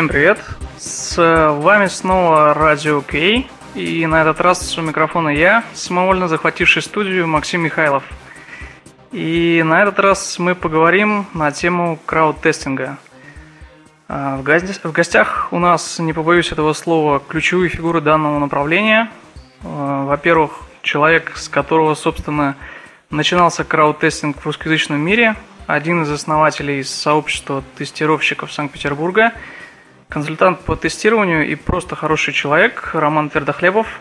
Всем привет! С вами снова Радио Кей, и на этот раз у микрофона я, самовольно захвативший студию Максим Михайлов. И на этот раз мы поговорим на тему крауд-тестинга. А, в гостях у нас, не побоюсь этого слова, ключевые фигуры данного направления. А, во-первых, человек, с которого, собственно, начинался крауд-тестинг в русскоязычном мире, один из основателей сообщества тестировщиков Санкт-Петербурга, консультант по тестированию и просто хороший человек Роман Твердохлебов.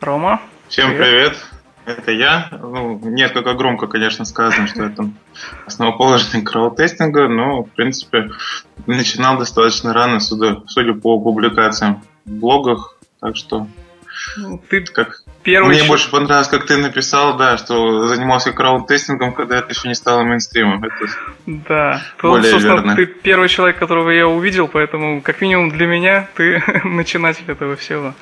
Рома. Всем привет. привет. Это я. Ну, несколько громко, конечно, сказано, что это основоположник крауд-тестинга, но, в принципе, начинал достаточно рано, судя, судя по публикациям в блогах, так что ты как первый Мне еще... больше понравилось, как ты написал, да, что занимался крауд-тестингом, когда это еще не стало мейнстримом. Это да. Более собственно, верно. ты первый человек, которого я увидел, поэтому, как минимум для меня, ты начинатель этого всего.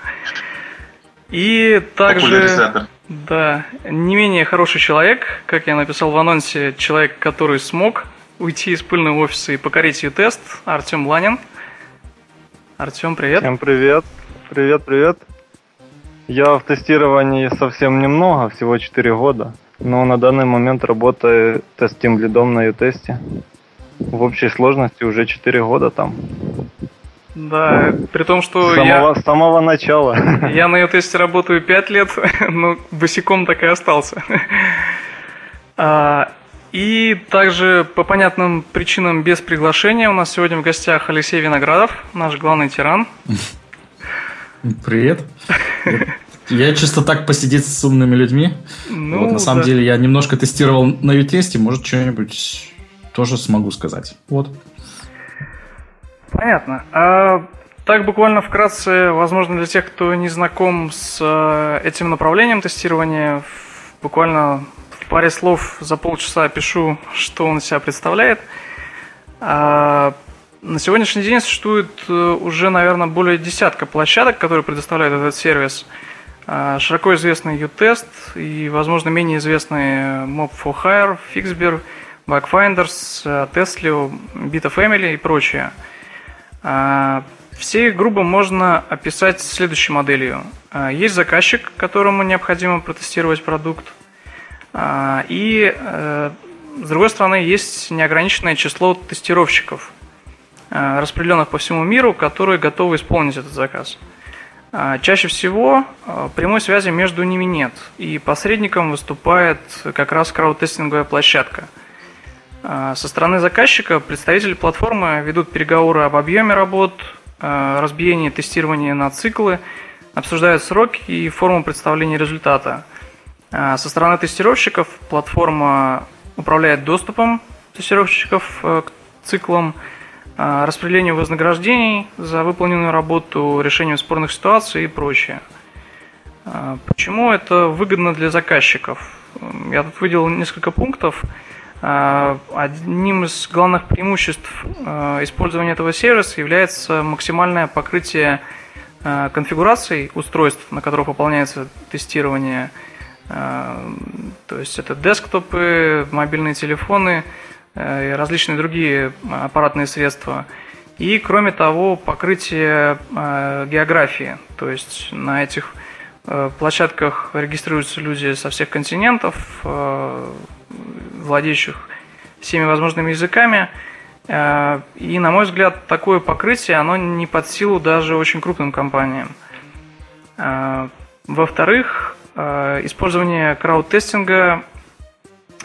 И также... Да, не менее хороший человек, как я написал в анонсе, человек, который смог уйти из пыльного офиса и покорить тест Артем Ланин. Артем, привет. Всем привет. Привет, привет. Я в тестировании совсем немного, всего 4 года, но на данный момент работаю тестим лидом на ютесте. В общей сложности уже 4 года там. Да, при том, что с самого, я... С самого начала. Я на ютесте работаю 5 лет, но босиком так и остался. А, и также по понятным причинам без приглашения у нас сегодня в гостях Алексей Виноградов, наш главный тиран. Привет. Я чисто так посидеть с умными людьми. Ну, вот, на самом да. деле я немножко тестировал на ютесте, может что-нибудь тоже смогу сказать. Вот. Понятно. А так буквально вкратце, возможно, для тех, кто не знаком с э, этим направлением тестирования, буквально в паре слов за полчаса опишу, что он из себя представляет. А на сегодняшний день существует э, уже, наверное, более десятка площадок, которые предоставляют этот сервис. А, широко известный U-Test и, возможно, менее известные Mob 4 Hire, Fixber, Bugfinders, э, Tesla, Beta Family и прочее. А, все их грубо можно описать следующей моделью. А, есть заказчик, которому необходимо протестировать продукт. И, э, с другой стороны, есть неограниченное число тестировщиков – Э, распределенных по всему миру, которые готовы исполнить этот заказ. А, чаще всего э, прямой связи между ними нет, и посредником выступает как раз крауд-тестинговая площадка. А, со стороны заказчика представители платформы ведут переговоры об объеме работ, э, разбиении тестирования на циклы, обсуждают сроки и форму представления результата. А, со стороны тестировщиков платформа управляет доступом тестировщиков к циклам, распределению вознаграждений за выполненную работу, решению спорных ситуаций и прочее. А, почему это выгодно для заказчиков? Я тут выделил несколько пунктов. А, одним из главных преимуществ использования этого сервиса является максимальное покрытие конфигураций устройств, на которых выполняется тестирование. То есть это десктопы, мобильные телефоны – различные другие аппаратные средства. И, кроме того, покрытие э, географии. То есть на этих э, площадках регистрируются люди со всех континентов, владеющих всеми возможными языками. И, на мой взгляд, такое покрытие, оно не под силу даже очень крупным компаниям. Во-вторых, использование крауд-тестинга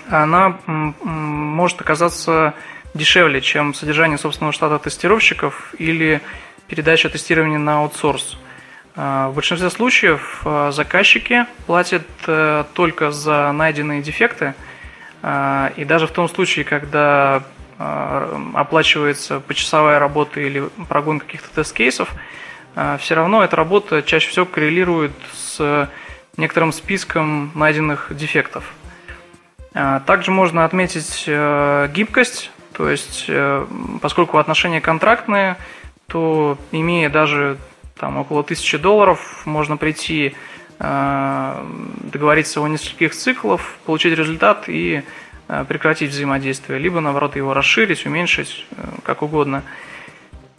она может оказаться дешевле, чем содержание собственного штата тестировщиков или передача тестирования на аутсорс. А, в большинстве случаев а, заказчики платят э, только за найденные дефекты, а, и даже в том случае, когда оплачивается почасовая работа или прогон каких-то тест-кейсов, все равно эта работа чаще всего коррелирует с некоторым списком найденных дефектов. А, также можно отметить э, гибкость, то есть э, поскольку отношения контрактные, то имея даже там около тысячи долларов, можно прийти э, договориться о нескольких циклах, получить результат и прекратить взаимодействие, либо наоборот его расширить, уменьшить, как угодно.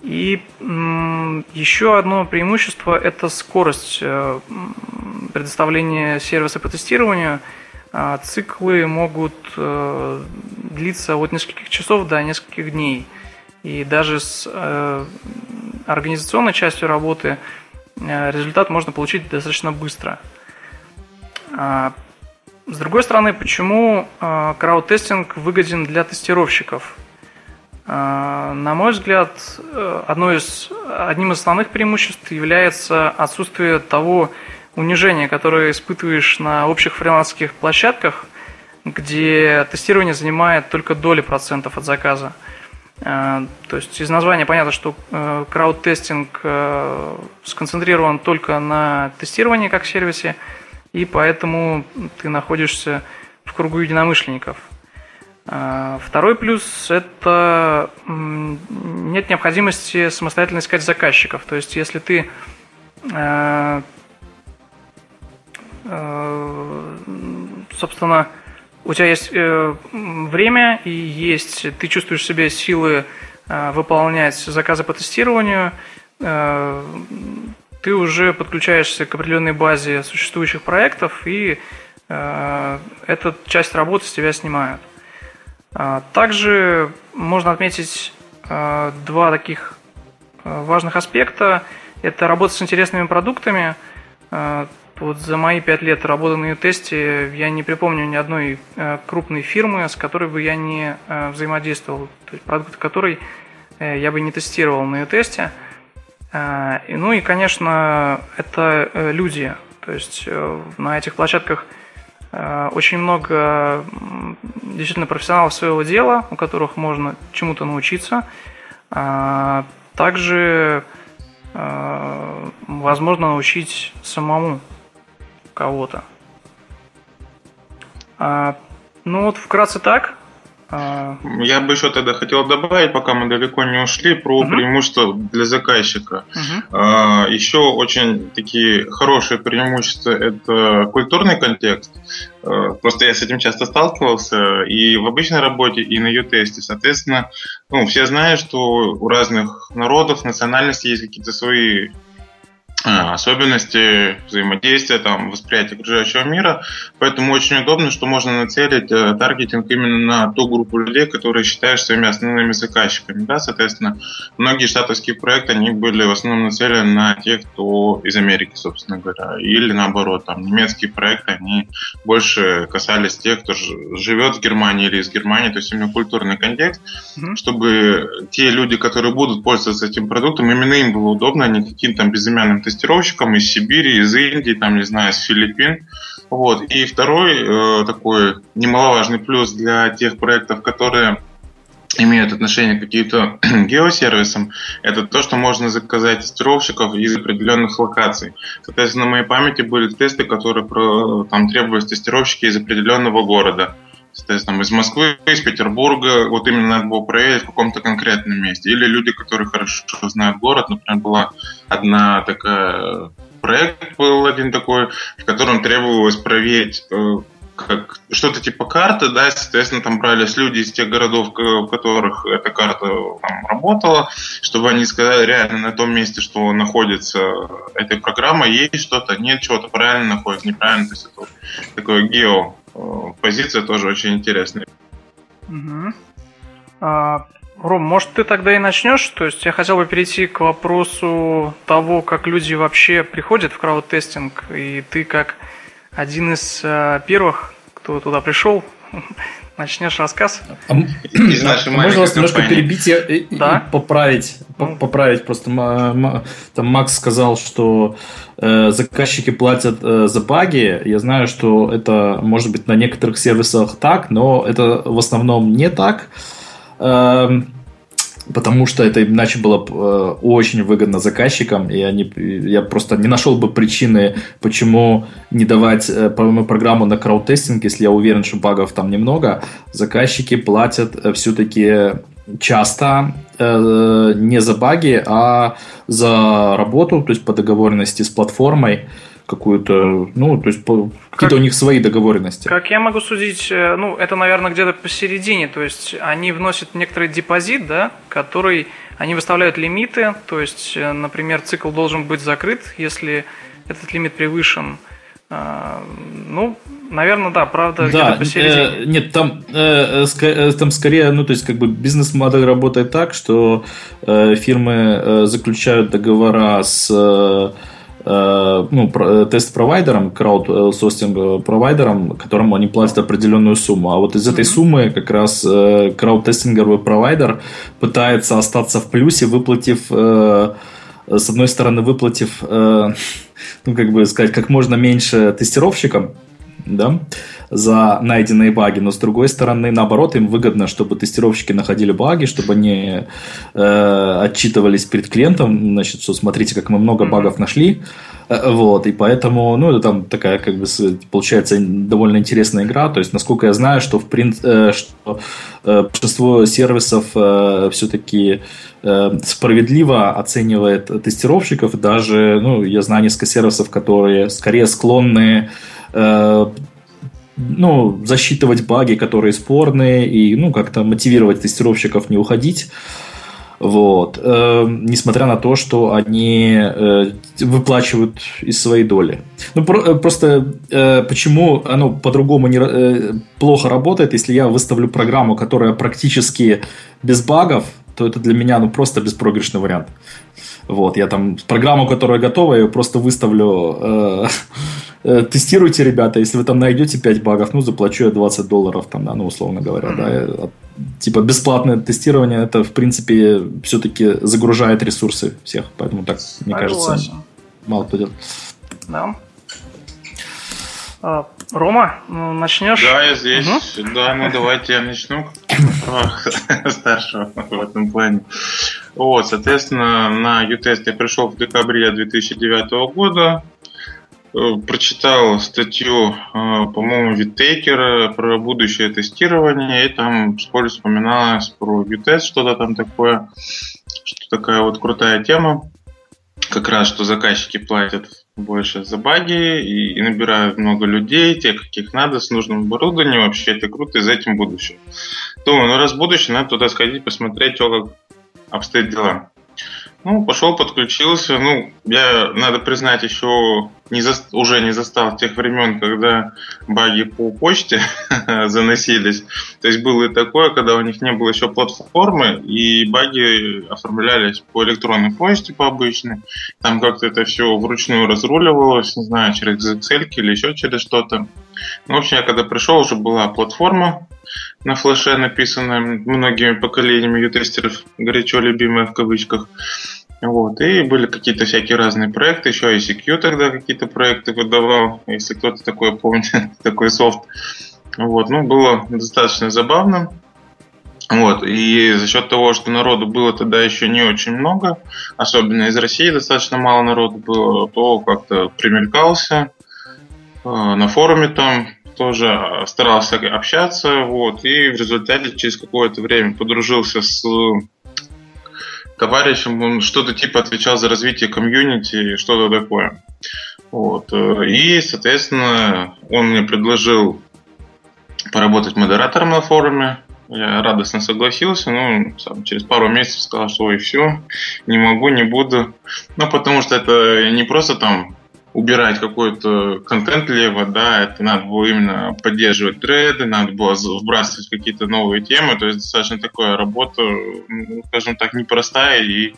И еще одно преимущество – это скорость предоставления сервиса по тестированию. А, циклы могут э, длиться от нескольких часов до нескольких дней. И даже с э, организационной частью работы результат можно получить достаточно быстро. А, с другой стороны, почему крауд-тестинг выгоден для тестировщиков – а, на мой взгляд, э, одно из, одним из основных преимуществ является отсутствие того унижения, которое испытываешь на общих фрилансерских площадках, где тестирование занимает только доли процентов от заказа. А, то есть из названия понятно, что э, крауд-тестинг э, сконцентрирован только на тестировании как сервисе, и поэтому ты находишься в кругу единомышленников – второй плюс – это нет необходимости самостоятельно искать заказчиков. То есть, если ты собственно, у тебя есть э, время и есть, ты чувствуешь себе силы выполнять заказы по тестированию, ты уже подключаешься к определенной базе существующих проектов, и эта часть работы с тебя снимают. А, также можно отметить два таких важных аспекта. Это работа с интересными продуктами. Вот за мои пять лет работы на тесте я не припомню ни одной крупной фирмы, с которой бы я не взаимодействовал. То есть продукт которой э, я бы не тестировал на тесте. Ну и, конечно, это э, люди. То есть э, на этих площадках Э, очень много действительно профессионалов своего дела, у которых можно чему-то научиться. Также э, возможно научить самому кого-то. А, ну вот вкратце так. А, Я бы еще тогда хотел добавить, пока мы далеко не ушли, про угу. преимущества для заказчика. Угу. Еще очень такие хорошие преимущества – это культурный контекст. А, просто я с этим часто сталкивался и в обычной работе, и на ю-тесте. Соответственно, ну, все знают, что у разных народов, национальностей есть какие-то свои особенности взаимодействия, там, восприятия окружающего мира. Поэтому очень удобно, что можно нацелить э, таргетинг именно на ту группу людей, которые считаешь своими основными заказчиками. Да? Соответственно, многие штатовские проекты, они были в основном нацелены на тех, кто из Америки, собственно говоря. Или наоборот, там, немецкие проекты, они больше касались тех, кто живет в Германии или из Германии, то есть именно культурный контекст, mm-hmm. чтобы те люди, которые будут пользоваться этим продуктом, именно им было удобно, а не каким-то безымянным тестированием тестировщиком из Сибири, из Индии, там, не знаю, с Филиппин. Вот. И второй э, такой немаловажный плюс для тех проектов, которые имеют отношение к каким-то геосервисам, это то, что можно заказать тестировщиков из определенных локаций. Соответственно, на моей памяти были тесты, которые про, там требовались тестировщики из определенного города. Соответственно, из Москвы, из Петербурга, вот именно надо было проверить в каком-то конкретном месте. Или люди, которые хорошо знают город, например, была одна такая проект был один такой, в котором требовалось проверить э, как что-то типа карты, да, соответственно, там брались люди из тех городов, в которых эта карта там, работала, чтобы они сказали реально на том месте, что находится эта программа, есть что-то, нет чего-то, правильно находится, неправильно, то есть это такое гео позиция тоже очень интересная. Угу. А, Ром, может ты тогда и начнешь? То есть я хотел бы перейти к вопросу того, как люди вообще приходят в крауд-тестинг, и ты как один из э, первых, кто туда пришел, начнешь рассказ. А, из нашей а можно вас немножко перебить и, да? и поправить, ну. поправить просто. Там Макс сказал, что э, заказчики платят э, за баги. Я знаю, что это может быть на некоторых сервисах так, но это в основном не так. Э, потому что это иначе было э, очень выгодно заказчикам, и они, я просто не нашел бы причины, почему не давать э, программу на крауд-тестинг, если я уверен, что багов там немного. Заказчики платят э, все-таки часто не за баги, а за работу, то есть по договоренности с платформой, какую-то, ну, то есть какие-то у них свои договоренности. Как я могу судить, э, ну, это, наверное, где-то посередине, то есть они вносят некоторый депозит, да, который они выставляют лимиты, то есть, э, например, цикл должен быть закрыт, если этот лимит превышен. А, ну, наверное, да, правда, да, где-то посередине. Э, нет, там, э, э, там скорее, ну, то есть, как бы бизнес-модель работает так, что э, фирмы э, заключают договора с э ну, э, тест-провайдером, краудсостинг-провайдером, которому они платят определенную сумму. А вот из этой mm-hmm. суммы как раз э, крауд-тестинговый провайдер пытается остаться в плюсе, выплатив, э, с одной стороны, выплатив э, ну, как бы сказать, как можно меньше тестировщикам, да, за найденные баги, но с другой стороны, наоборот, им выгодно, чтобы тестировщики находили баги, чтобы они э, отчитывались перед клиентом, значит, что смотрите, как мы много багов нашли, вот, и поэтому, ну, это там такая, как бы, получается, довольно интересная игра, то есть, насколько я знаю, что, в принципе, э, что э, большинство сервисов э, все-таки э, справедливо оценивает тестировщиков, даже, ну, я знаю несколько сервисов, которые скорее склонны Э, ну, засчитывать баги, которые спорные, и, ну, как-то мотивировать тестировщиков не уходить. Вот. Э, несмотря на то, что они э, выплачивают из своей доли. Ну, про, э, просто э, почему оно по-другому не, э, плохо работает, если я выставлю программу, которая практически без багов, то это для меня ну, просто беспроигрышный вариант. Вот, я там программу, которая готова, я ее просто выставлю э, Э, тестируйте, ребята, если вы там найдете 5 багов, ну, заплачу я 20 долларов, там, да, ну, условно говоря, mm-hmm. да, типа бесплатное тестирование, это, в принципе, все-таки загружает ресурсы всех, поэтому так, мне Согласен. кажется, мало кто делает. Да. А, Рома, ну, начнешь? Да, я здесь. Угу. Да, ну давайте я начну. Старшего в этом плане. Вот, соответственно, на U-тест я пришел в декабре 2009 года. Э, прочитал статью, э, по-моему, Виттейкера про будущее тестирование, и там вскоре вспоминалось про Витест, что-то там такое, что такая вот крутая тема, как раз, что заказчики платят больше за баги и, и набирают много людей, тех, каких надо, с нужным оборудованием, вообще это круто, и за этим будущее. Думаю, ну раз будущее, надо туда сходить, посмотреть, как обстоят дела. Ну, пошел, подключился. Ну, я, надо признать, еще не за, уже не застал тех времен, когда баги по почте заносились. То есть было и такое, когда у них не было еще платформы, и баги оформлялись по электронной почте по обычной. Там как-то это все вручную разруливалось, не знаю, через Excel или еще через что-то. Ну, в общем, я когда пришел, уже была платформа на флеше, написанная многими поколениями ю-тестеров, горячо любимая в кавычках. Вот. И были какие-то всякие разные проекты, еще ICQ тогда какие-то проекты выдавал, если кто-то такое помнит, такой софт. Вот. Ну, было достаточно забавно. Вот. И за счет того, что народу было тогда еще не очень много, особенно из России достаточно мало народу было, то как-то примелькался. Э, на форуме там тоже старался общаться, вот, и в результате через какое-то время подружился с товарищем, он что-то типа отвечал за развитие комьюнити, что-то такое. Вот. И, соответственно, он мне предложил поработать модератором на форуме. Я радостно согласился, но сам через пару месяцев сказал, что ой, все, не могу, не буду. Ну, потому что это не просто там убирать какой-то контент лево, да, это надо было именно поддерживать треды, надо было вбрасывать какие-то новые темы, то есть достаточно такая работа, ну, скажем так, непростая, и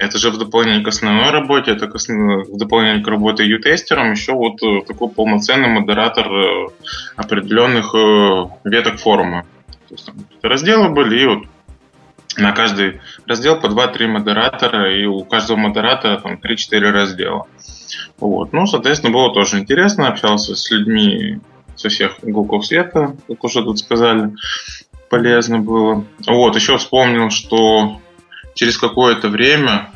это же в дополнение к основной работе, это в дополнение к работе ю-тестером, еще вот э, такой полноценный модератор э, определенных э, веток форума. То есть там разделы были, и вот на каждый раздел по 2-3 модератора, и у каждого модератора там 3-4 раздела. Вот. Ну, соответственно, было тоже интересно, общался с людьми со всех уголков света, как уже тут сказали, полезно было. Вот, еще вспомнил, что через какое-то время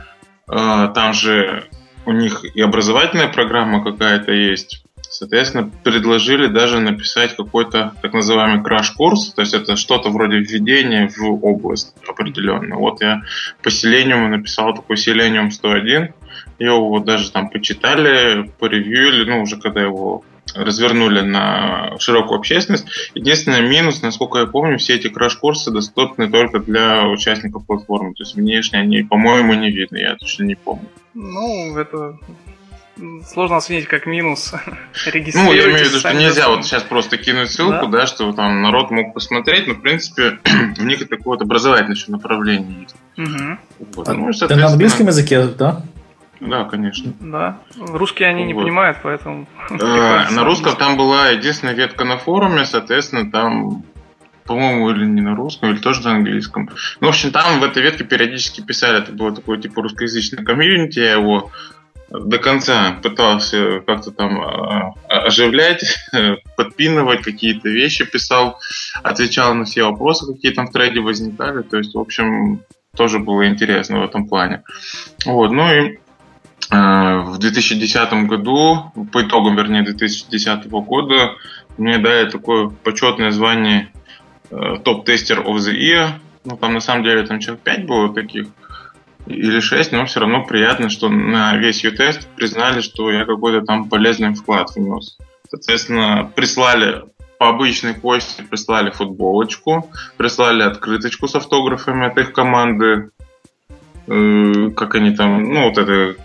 э, там же у них и образовательная программа какая-то есть. Соответственно, предложили даже написать какой-то так называемый краш-курс, то есть это что-то вроде введения в область определенную. Вот я по Selenium написал такой Selenium 101, его вот даже там почитали, поревьюили, ну, уже когда его развернули на широкую общественность. Единственный минус, насколько я помню, все эти краш-курсы доступны только для участников платформы. То есть внешне они, по-моему, не видны, я точно не помню. Ну, это сложно оценить как минус. Ну, я имею в виду, что нельзя вот сейчас просто кинуть ссылку, да, да что там народ мог посмотреть, но, в принципе, у них такое вот образовательное еще направление есть. Угу. Вот. А, ну, ты на английском языке, да? Да, конечно. Да. Русские они вот. не понимают, поэтому... А, на русском там была единственная ветка на форуме, соответственно, там по-моему, или не на русском, или тоже на английском. Ну, в общем, там в этой ветке периодически писали, это было такое типа русскоязычное комьюнити, я его до конца пытался как-то там а, оживлять, подпинывать, какие-то вещи писал, отвечал на все вопросы, какие там в трейде возникали. То есть, в общем, тоже было интересно в этом плане. Вот, ну и э, в 2010 году, по итогам, вернее, 2010 года, мне дали такое почетное звание э, топ-тестер of the year. Ну, там на самом деле там человек 5 было таких или 6, но все равно приятно, что на весь ее тест признали, что я какой-то там полезный вклад внес. Соответственно, прислали по обычной почте, прислали футболочку, прислали открыточку с автографами от их команды, э, как они там, ну, вот это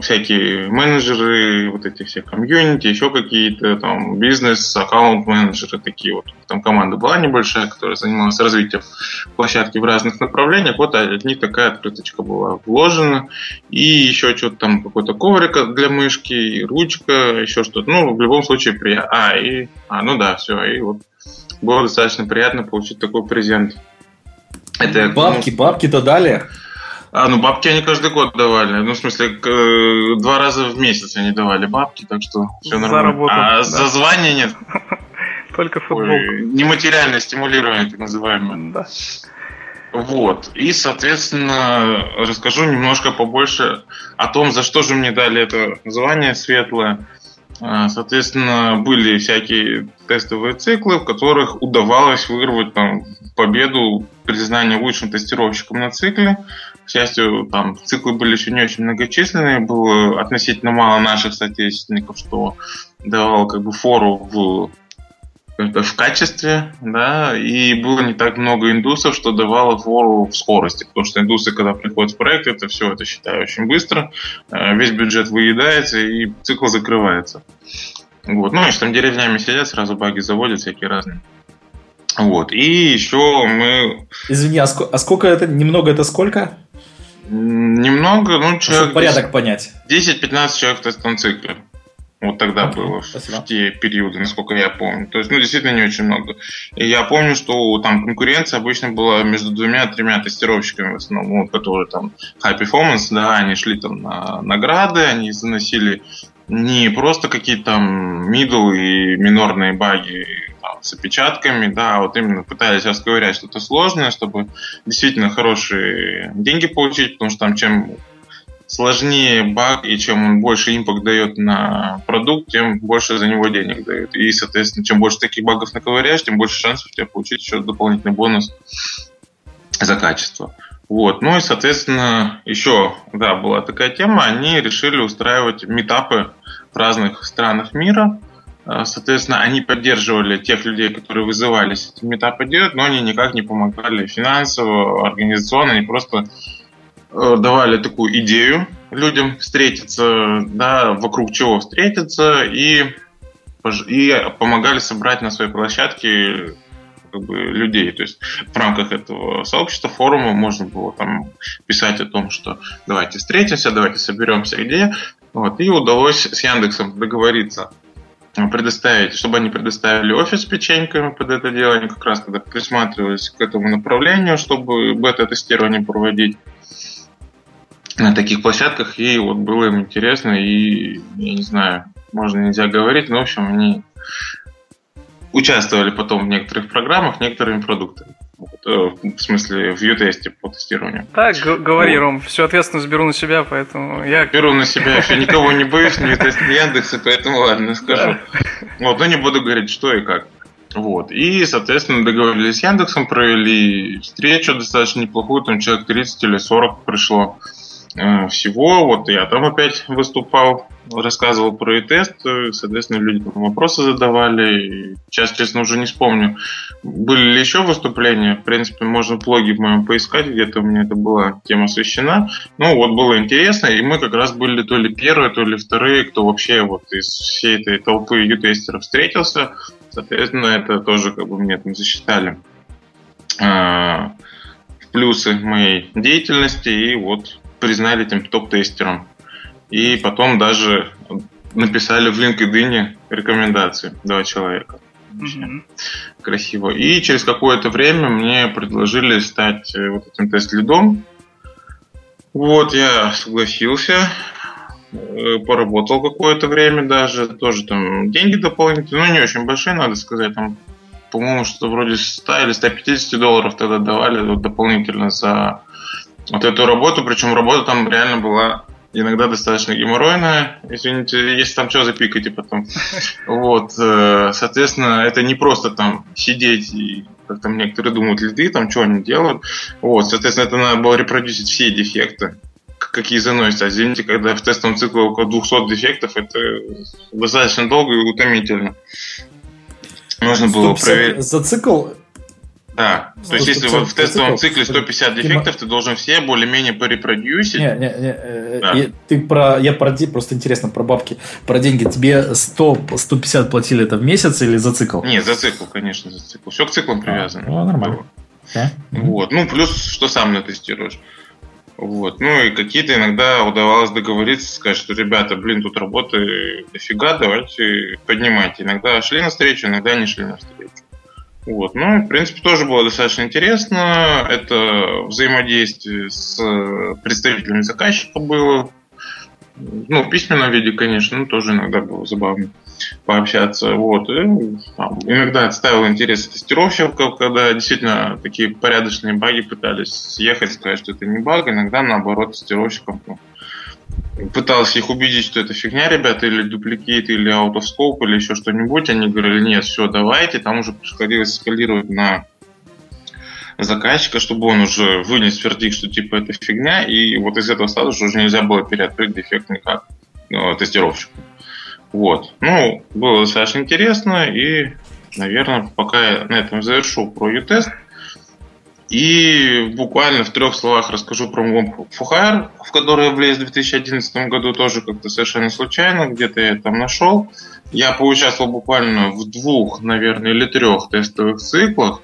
всякие менеджеры, вот эти все комьюнити, еще какие-то там бизнес, аккаунт-менеджеры такие вот. Там команда была небольшая, которая занималась развитием площадки в разных направлениях. Вот от них такая открыточка была вложена. И еще что-то там, какой-то коврик для мышки, и ручка, еще что-то. Ну, в любом случае приятно. А, и... А, ну да, все. И вот было достаточно приятно получить такой презент. Это, бабки, ну, бабки-то дали? А, ну бабки они каждый год давали. Ну, в смысле, э, два раза в месяц они давали бабки, так что все нормально. За работу, а да. за звание нет. Только футбол. Нематериальное стимулирование, так называемое. Да. Вот. И, соответственно, расскажу немножко побольше о том, за что же мне дали это звание светлое. А, соответственно, были всякие тестовые циклы, в которых удавалось вырвать там, победу, признание лучшим тестировщиком на цикле. К счастью, там циклы были еще не очень многочисленные, было относительно мало наших соотечественников, что давало как бы фору в в качестве, да, и было не так много индусов, что давало фору в скорости, потому что индусы, когда приходят в проект, это все, это считаю, очень быстро, э, весь бюджет выедается и цикл закрывается. Вот. Ну, если там деревнями сидят, сразу баги заводят всякие разные. Вот. И еще мы... Извини, а, ск- а сколько это? Немного это сколько? Немного, ну, человек... Чтобы порядок 10, понять. 10-15 человек в тестовом цикле. Вот тогда okay, было, спасибо. в те периоды, насколько я помню. То есть, ну, действительно не очень много. И я помню, что там конкуренция обычно была между двумя-тремя тестировщиками в основном, вот, которые там high performance, да, они шли там на награды, они заносили не просто какие-то там middle и минорные баги с опечатками, да, вот именно пытались расковырять что-то сложное, чтобы действительно хорошие деньги получить, потому что там чем сложнее баг, и чем он больше импакт дает на продукт, тем больше за него денег дают. И, соответственно, чем больше таких багов наковыряешь, тем больше шансов тебе получить еще дополнительный бонус за качество. Вот. Ну и, соответственно, еще, да, была такая тема, они решили устраивать метапы в разных странах мира. А, соответственно, они поддерживали тех людей, которые вызывались эти метапы делать, но они никак не помогали финансово, организационно, они просто Э, давали такую идею людям встретиться, да, вокруг чего встретиться, и, и помогали собрать на своей площадке как бы, людей. То есть в рамках этого сообщества, форума можно было там писать о том, что давайте встретимся, давайте соберемся где. Вот, и удалось с Яндексом договориться предоставить, чтобы они предоставили офис с печеньками под это дело. Они как раз когда присматривались к этому направлению, чтобы бета-тестирование проводить на таких площадках, и вот было им интересно, и, я не знаю, можно нельзя говорить, но, в общем, они участвовали потом в некоторых программах, некоторыми продуктами. Э, в смысле, в ю-тесте по тестированию. Так, говори, вот. Ром, всю ответственность беру на себя, поэтому я... Беру на себя, еще никого не боюсь, ни тест, Яндекса, поэтому ладно, скажу. Вот, но не буду говорить, что и как. Вот. И, соответственно, договорились с Яндексом, провели встречу достаточно неплохую, там человек 30 или 40 пришло. Э, всего. Вот я там опять выступал, рассказывал про e-тест, соответственно, люди там вопросы задавали. Сейчас, честно, уже не вспомню, были ли еще выступления. В принципе, можно в блоге моем поискать, где-то у меня это была тема освещена. Ну, вот было интересно, и мы как раз были то ли первые, то ли вторые, кто вообще вот из всей этой толпы ю-тестеров встретился. Соответственно, это тоже как бы мне там засчитали а, плюсы моей деятельности и вот признали этим топ-тестером. И потом даже написали в LinkedIn рекомендации два человека. Mm-hmm. Красиво. И через какое-то время мне предложили стать э, вот этим тест-лидом. Вот, я согласился, э, поработал какое-то время даже, тоже там деньги дополнительные, ну не очень большие, надо сказать, там по-моему, что вроде 100 или 150 долларов тогда давали вот, дополнительно за вот эту работу. Причем работа там реально была иногда достаточно геморройная. Извините, если там что запикайте потом. Вот, э, соответственно, это не просто там сидеть и как там некоторые думают, лиды, там что они делают. Вот, соответственно, это надо было репродюсить все дефекты какие заносятся. А извините, когда в тестовом цикле около 200 дефектов, это достаточно долго и утомительно. Нужно было проверить. За цикл да, то есть если в тестовом цикле 150 дефектов, ты должен все более-менее порепродюсить. Не, не, не, э, да. я, ты про, я про, просто интересно про бабки, про деньги. Тебе 100, 150 платили это в месяц или за цикл? Не, за цикл, конечно, за цикл. Все к циклам а, привязано. А, ну, нормально. Да? Вот, ну плюс, что сам натестируешь. Вот. Ну и какие-то иногда удавалось договориться, сказать, что ребята, блин, тут работы дофига, давайте поднимайте. Иногда шли на встречу, иногда не шли на встречу. Вот. Ну, в принципе, тоже было достаточно интересно. Это взаимодействие с представителями заказчика было. Ну, в письменном виде, конечно, ну, тоже иногда было забавно пообщаться. Вот. И, там, иногда отставил интерес тестировщиков, когда действительно такие порядочные баги пытались съехать, сказать, что это не баг. Иногда, наоборот, тестировщикам ну, пытался их убедить, что это фигня, ребята, или дупликейт, или scope, или еще что-нибудь. Они говорили, нет, все, давайте. Там уже приходилось скалировать на заказчика, чтобы он уже вынес вердикт, что типа это фигня, и вот из этого статуса уже нельзя было переоткрыть дефект никак ну, тестировщику. Вот. Ну, было достаточно интересно, и, наверное, пока я на этом завершу про U-тест, и буквально в трех словах расскажу про мой Фухайр, в который я влез в 2011 году тоже как-то совершенно случайно, где-то я там нашел. Я поучаствовал буквально в двух, наверное, или трех тестовых циклах,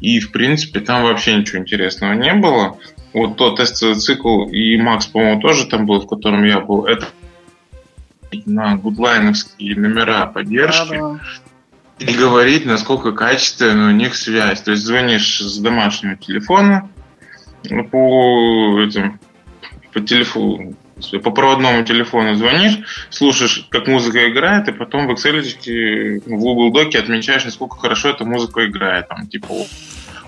и, в принципе, там вообще ничего интересного не было. Вот тот тестовый цикл, и Макс, по-моему, тоже там был, в котором я был, это на гудлайновские номера поддержки. Да, да и говорить, насколько качественная у них связь. То есть звонишь с домашнего телефона по этим по телефону по проводному телефону звонишь, слушаешь, как музыка играет, и потом в Excel в Google Доке отмечаешь, насколько хорошо эта музыка играет. Там, типа,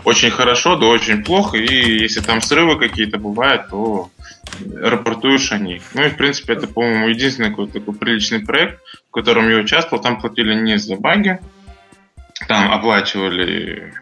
очень хорошо, да очень плохо, и если там срывы какие-то бывают, то рапортуешь о них. Ну и, в принципе, это, по-моему, единственный какой-то такой приличный проект, в котором я участвовал. Там платили не за баги, там оплачивали,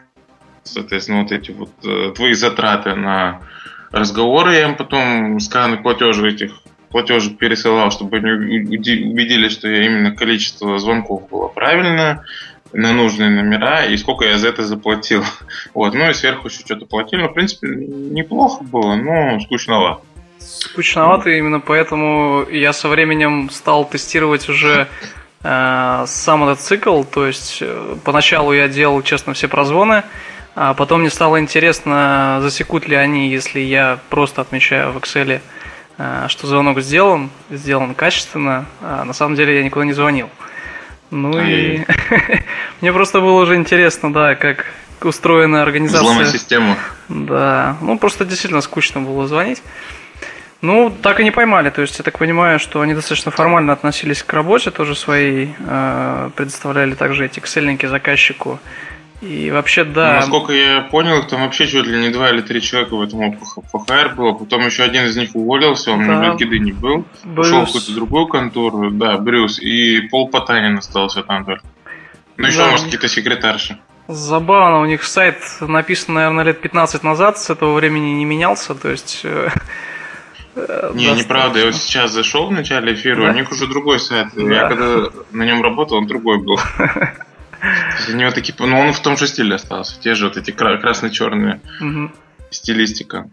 соответственно, вот эти вот э, твои затраты на разговоры. Я им потом сканы платежи этих платежек пересылал, чтобы они убедились, что я именно количество звонков было правильное на нужные номера и сколько я за это заплатил. Вот. Ну и сверху еще что-то платили. Ну, в принципе, неплохо было, но скучновато. Скучновато, именно поэтому я со временем стал тестировать уже Э, сам этот цикл, то есть э, поначалу я делал, честно, все прозвоны, а потом мне стало интересно, засекут ли они, если я просто отмечаю в Excel, э, что звонок сделан, сделан качественно, а на самом деле я никуда не звонил. Ну и мне просто было уже интересно, да, как устроена организация. Взломать систему. Да, ну просто действительно скучно было звонить. Ну, так и не поймали. То есть, я так понимаю, что они достаточно формально относились к работе тоже своей, э, предоставляли также эти excel заказчику. И вообще, да. Ну, насколько я понял, там вообще чуть ли не два или три человека в этом ФХР было. Потом еще один из них уволился, он да. на LinkedIn не был. Брюс. Ушел в какую-то другую контору. Да, Брюс. И Пол Потанин остался там только. Ну, еще, да. может, какие-то секретарши. Забавно, у них сайт написан, наверное, лет 15 назад, с этого времени не менялся. То есть э, Не, неправда. Я вот сейчас зашел в начале эфира, у них уже другой сайт. Я когда на нем работал, он другой был. У него такие, ну он в том же стиле остался. Те же вот эти красно-черные стилистика.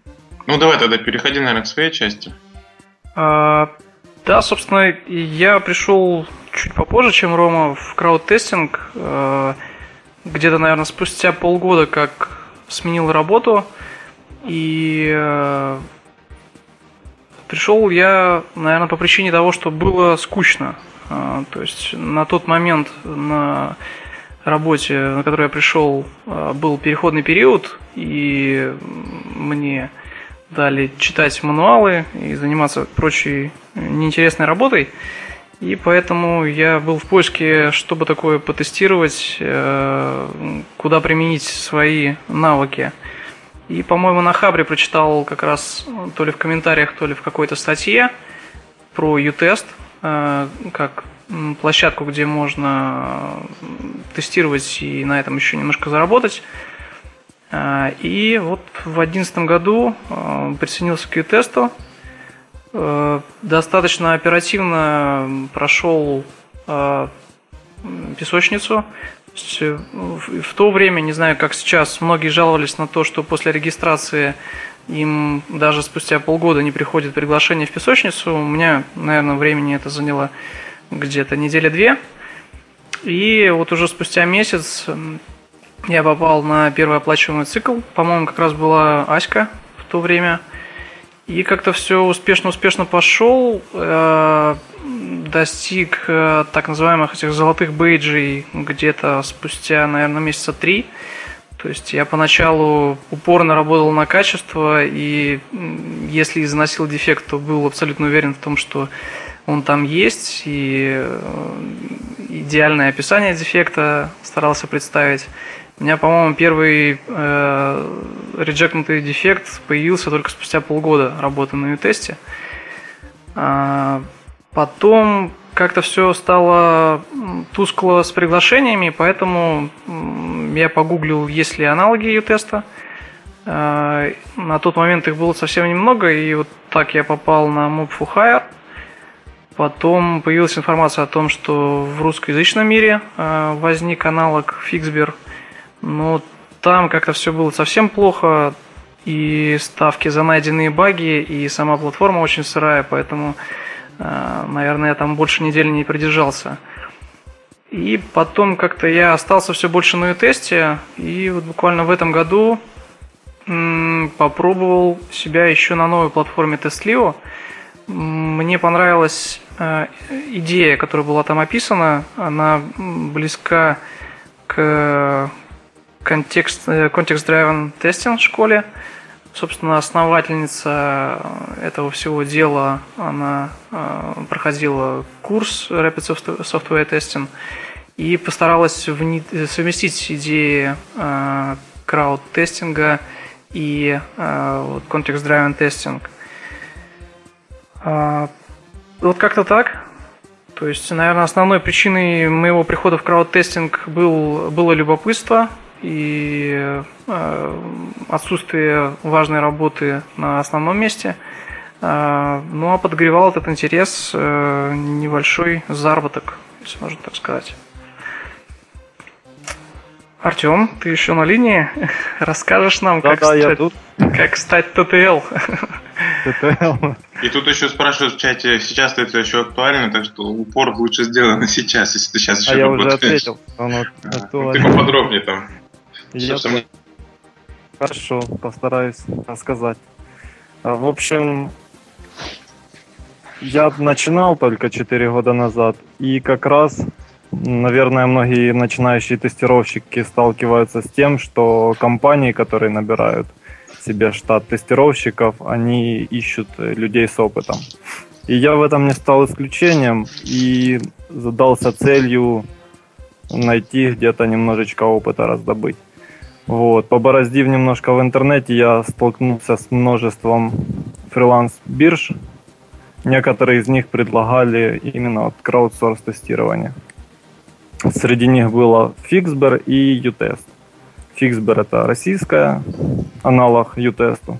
Ну давай тогда переходи, наверное, к своей части. А, да, собственно, я пришел чуть попозже, чем Рома, в крауд-тестинг. А, где-то, наверное, спустя полгода, как сменил работу. И а, пришел я, наверное, по причине того, что было скучно. А, то есть на тот момент на работе, на которую я пришел, а, был переходный период, и мне дали читать мануалы и заниматься прочей неинтересной работой. И поэтому я был в поиске, чтобы такое потестировать, э, куда применить свои навыки. И, по-моему, на Хабре прочитал как раз то ли в комментариях, то ли в какой-то статье про U-тест, э, как площадку, где можно тестировать и на этом еще немножко заработать. А, и вот в 2011 году присоединился к Q-тесту. А, достаточно оперативно прошел песочницу. В то время, не знаю, как сейчас, многие жаловались на то, что после регистрации им даже спустя полгода не приходит приглашение в песочницу. У меня, наверное, времени это заняло где-то неделя-две. И вот уже спустя месяц я попал на первый оплачиваемый цикл. По-моему, как раз была Аська в то время. И как-то все успешно-успешно пошел. Достиг э, так называемых этих золотых бейджей где-то спустя, наверное, месяца три. То есть я поначалу упорно работал на качество, и если заносил дефект, то был абсолютно уверен в том, что он там есть, и э, идеальное описание дефекта старался представить. У меня, по-моему, первый э, реджектнутый дефект появился только спустя полгода работы на ю-тесте. Потом как-то все стало тускло с приглашениями, поэтому я погуглил, есть ли аналоги ю-теста. А, на тот момент их было совсем немного, и вот так я попал на Mob for Hire – Потом появилась информация о том, что в русскоязычном мире э, возник аналог Fixber, но там как-то все было совсем плохо, и ставки за найденные баги, и сама платформа очень сырая, поэтому, э, наверное, я там больше недели не продержался. И потом как-то я остался все больше на тесте, и вот буквально в этом году попробовал себя еще на новой платформе TestLio. Мне понравилась э, идея, которая была там описана. Она близка к контекст, context-driven testing школе. Собственно, основательница этого всего дела, она э, проходила курс Rapid Software Testing и постаралась совместить идеи э, крауд-тестинга и вот, context-driven testing – а, вот как-то так. То есть, наверное, основной причиной моего прихода в крауд-тестинг был, было любопытство и э, отсутствие важной работы на основном месте. Э, ну а подогревал этот интерес э, небольшой заработок, если можно так сказать. Артем, ты еще на линии? Расскажешь нам, да, как, да, стать, я тут. как стать ТТЛ? ТТЛ. И тут еще спрашивают в чате, сейчас это еще актуально, так что упор лучше сделано сейчас, если ты сейчас еще а я уже ответил. А, ты поподробнее там. Я Хорошо, постараюсь рассказать. А, в общем, я начинал только 4 года назад, и как раз Наверное, многие начинающие тестировщики сталкиваются с тем, что компании, которые набирают себе штат тестировщиков, они ищут людей с опытом. И я в этом не стал исключением и задался целью найти где-то немножечко опыта раздобыть. Вот. Побороздив немножко в интернете, я столкнулся с множеством фриланс-бирж. Некоторые из них предлагали именно вот краудсорс тестирование. Среди них было Fixber и UTest. Fixber это российская аналог UTest.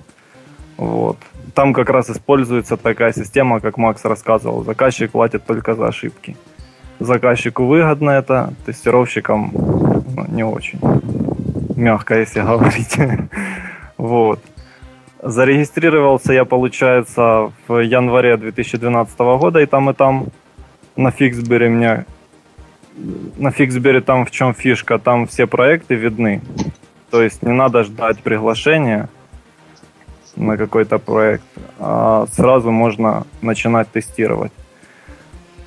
Вот. там как раз используется такая система, как Макс рассказывал. Заказчик платит только за ошибки. Заказчику выгодно это, тестировщикам ну, не очень. Мягко, если говорить. вот. Зарегистрировался я, получается, в январе 2012 года, и там, и там на Фиксбере мне... На Фиксбере там в чем фишка? Там все проекты видны. То есть не надо ждать приглашения на какой-то проект, а сразу можно начинать тестировать.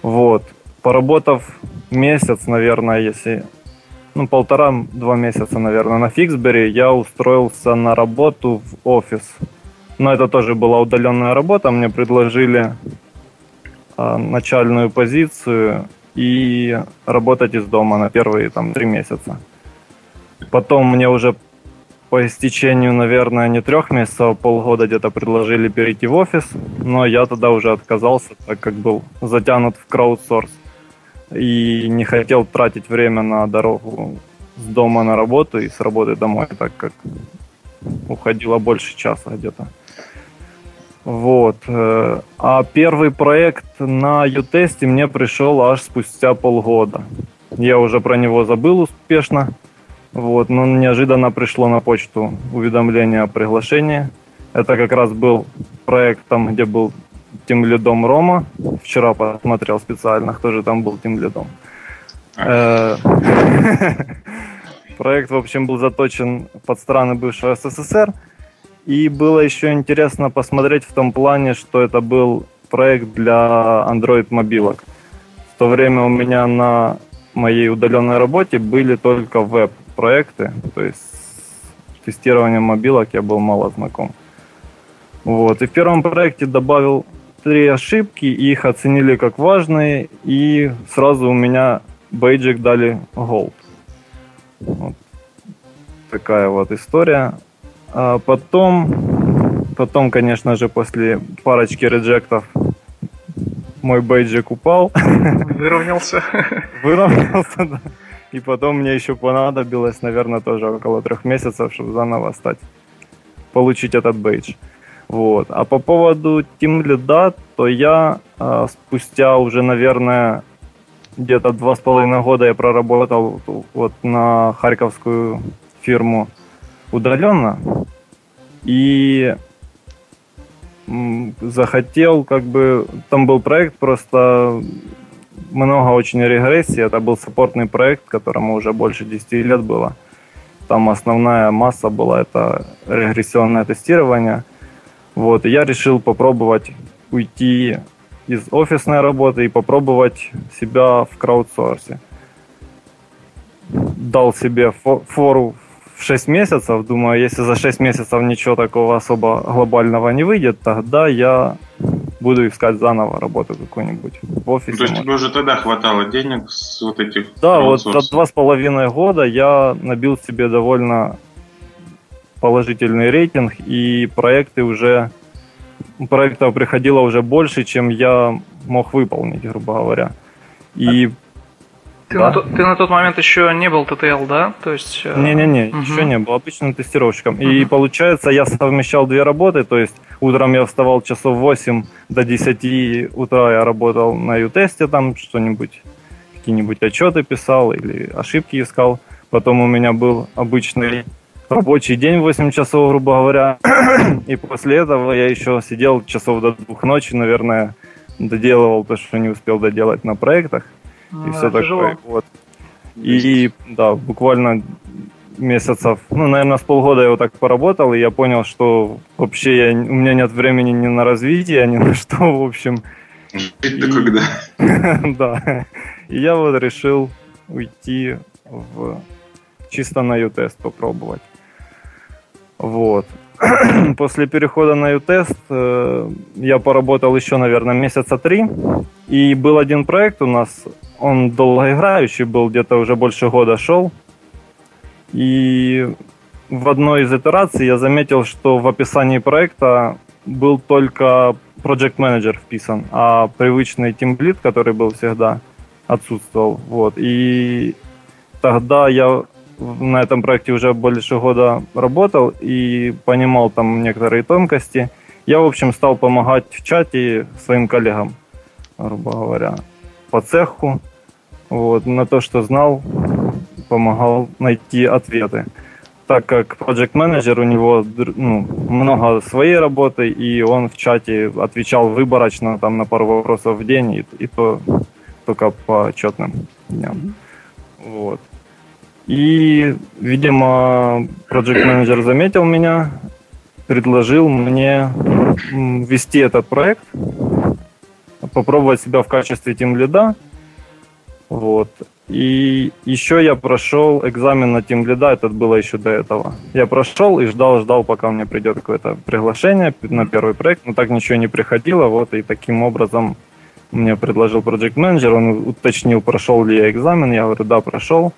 Вот. Поработав месяц, наверное, если ну, полтора-два месяца, наверное, на Фиксбери, я устроился на работу в офис. Но это тоже была удаленная работа. Мне предложили э, начальную позицию и работать из дома на первые там три месяца. Потом мне уже по истечению, наверное, не трех месяцев, а полгода где-то предложили перейти в офис, но я тогда уже отказался, так как был затянут в краудсорс и не хотел тратить время на дорогу с дома на работу и с работы домой, так как уходило больше часа где-то. Вот. Э, а первый проект на Ютесте мне пришел аж спустя полгода. Я уже про него забыл успешно. Вот, но неожиданно пришло на почту уведомление о приглашении. Это как раз был проект там, где был тем лидом Рома. Вчера посмотрел специально, кто же там был тем лидом. Э, проект, в общем, был заточен под страны бывшего СССР. И было еще интересно посмотреть в том плане, что это был проект для Android мобилок. В то время у меня на моей удаленной работе были только веб-проекты, то есть с тестированием мобилок я был мало знаком. Вот. И в первом проекте добавил три ошибки, их оценили как важные, и сразу у меня бейджик дали Gold. Вот. Такая вот история. А потом, потом, конечно же, после парочки реджектов мой бейджик упал. Выровнялся. Выровнялся, да. И потом мне еще понадобилось, наверное, тоже около трех месяцев, чтобы заново стать, получить этот бейдж. Вот. А по поводу Team Lead, то я э, спустя уже, наверное, где-то два с половиной года я проработал вот на харьковскую фирму удаленно. И захотел, как бы, там был проект, просто много очень регрессии. Это был саппортный проект, которому уже больше 10 лет было. Там основная масса была это регрессионное тестирование. Вот, и я решил попробовать уйти из офисной работы и попробовать себя в краудсорсе. Дал себе фору в 6 месяцев. Думаю, если за 6 месяцев ничего такого особо глобального не выйдет, тогда я буду искать заново работу какую-нибудь в офисе. То есть тебе уже тогда хватало денег с вот этих Да, вот за два с половиной года я набил себе довольно положительный рейтинг, и проекты уже проектов приходило уже больше, чем я мог выполнить, грубо говоря. И ты, да? на, ты на тот момент еще не был ТТЛ, да? То есть... Э, Не-не-не, угу. еще не был обычным тестировщиком. Угу. И получается, я совмещал две работы, то есть утром я вставал часов 8 до 10 утра я работал на ю-тесте, там что-нибудь, какие-нибудь отчеты писал или ошибки искал. Потом у меня был обычный рабочий день 8 часов, грубо говоря. И после этого я еще сидел часов до двух ночи, наверное, доделывал то, что не успел доделать на проектах и все такое. Вот. И да, буквально месяцев, ну, наверное, с полгода я вот так поработал, и я понял, что вообще я, у меня нет времени ни на развитие, ни на что, в общем. Жить-то когда? Да. И я вот решил уйти в чисто на ю-тест попробовать. Вот. После перехода на ю-тест э, я поработал еще, наверное, месяца три. И был один проект у нас он долгоиграющий был, где-то уже больше года шел. И в одной из итераций я заметил, что в описании проекта был только Project Manager вписан, а привычный Lead, который был всегда, отсутствовал. Вот. И тогда я на этом проекте уже больше года работал и понимал там некоторые тонкости. Я, в общем, стал помогать в чате своим коллегам, грубо говоря, по цеху. Вот, на то, что знал, помогал найти ответы. Так как project менеджер у него ну, много своей работы, и он в чате отвечал выборочно там, на пару вопросов в день, и, и то только по отчетным дням. Вот. И, видимо, project менеджер заметил меня, предложил мне вести этот проект, попробовать себя в качестве тим лида. Вот. И еще я прошел экзамен на тим лида, это было еще до этого. Я прошел и ждал, ждал, пока мне придет какое-то приглашение на первый проект, но так ничего не приходило, вот, и таким образом мне предложил project менеджер, он уточнил, прошел ли я экзамен, я говорю, да, прошел.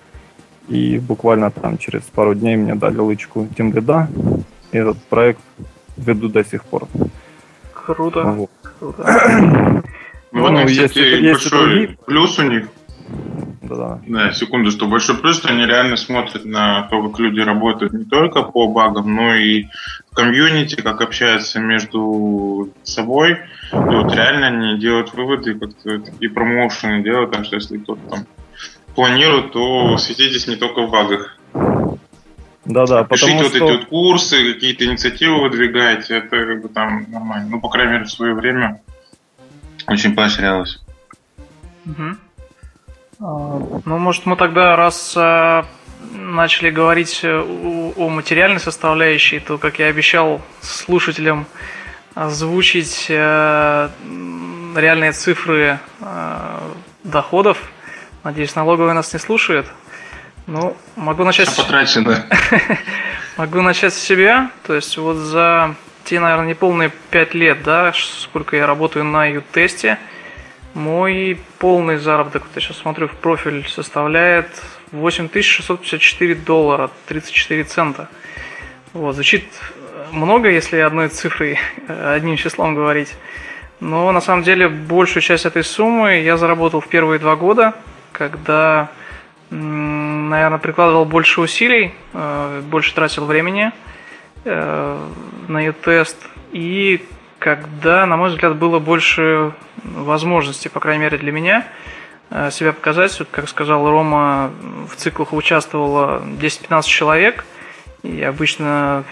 И буквально там через пару дней мне дали лычку тем лида, и этот проект веду до сих пор. Круто. Вот. Круто. Ну, вот, ну, кстати, есть, большой другие... плюс у них. Да. да, секунду, что большой плюс, что они реально смотрят на то, как люди работают не только по багам, но и в комьюнити, как общаются между собой. И вот реально они делают выводы, как-то и промоушены делают, так что если кто-то там планирует, то светитесь не только в багах. Да-да, Пишите потому вот что... эти вот курсы, какие-то инициативы выдвигаете, это как бы там нормально. Ну, по крайней мере, в свое время очень поощрялось. Угу. А, ну, может, мы тогда, раз а, начали говорить о, о материальной составляющей, то, как я обещал слушателям озвучить а, реальные цифры а, доходов. Надеюсь, налоговая нас не слушает. Ну, могу начать... Все потрачено. могу начать с себя. То есть вот за те, наверное, неполные 5 лет, да, сколько я работаю на ю-тесте, мой полный заработок, вот я сейчас смотрю в профиль, составляет 8654 доллара 34 цента. Вот, звучит много, если одной цифрой, одним числом говорить. Но на самом деле большую часть этой суммы я заработал в первые два года, когда наверное, прикладывал больше усилий, э, больше тратил времени э, на ее тест. И когда, на мой взгляд, было больше возможностей, по крайней мере для меня, э, себя показать. Вот, как сказал Рома, в циклах участвовало 10-15 человек, и обычно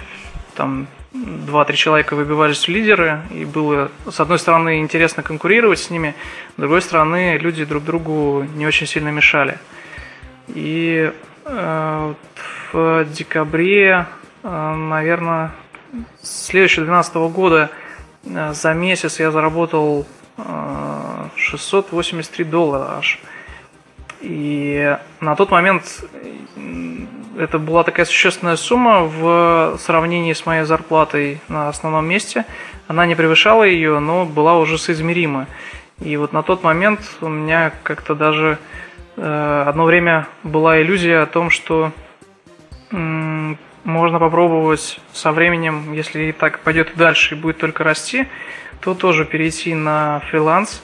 там 2-3 человека выбивались в лидеры, и было, с одной стороны, интересно конкурировать с ними, с другой стороны, люди друг другу не очень сильно мешали. И э, в декабре, э, наверное, следующего 2012 года э, за месяц я заработал э, 683 доллара аж. И на тот момент это была такая существенная сумма в сравнении с моей зарплатой на основном месте. Она не превышала ее, но была уже соизмерима. И вот на тот момент у меня как-то даже Э, одно время была иллюзия о том, что можно попробовать со временем, если так пойдет дальше и будет только расти, то тоже перейти на фриланс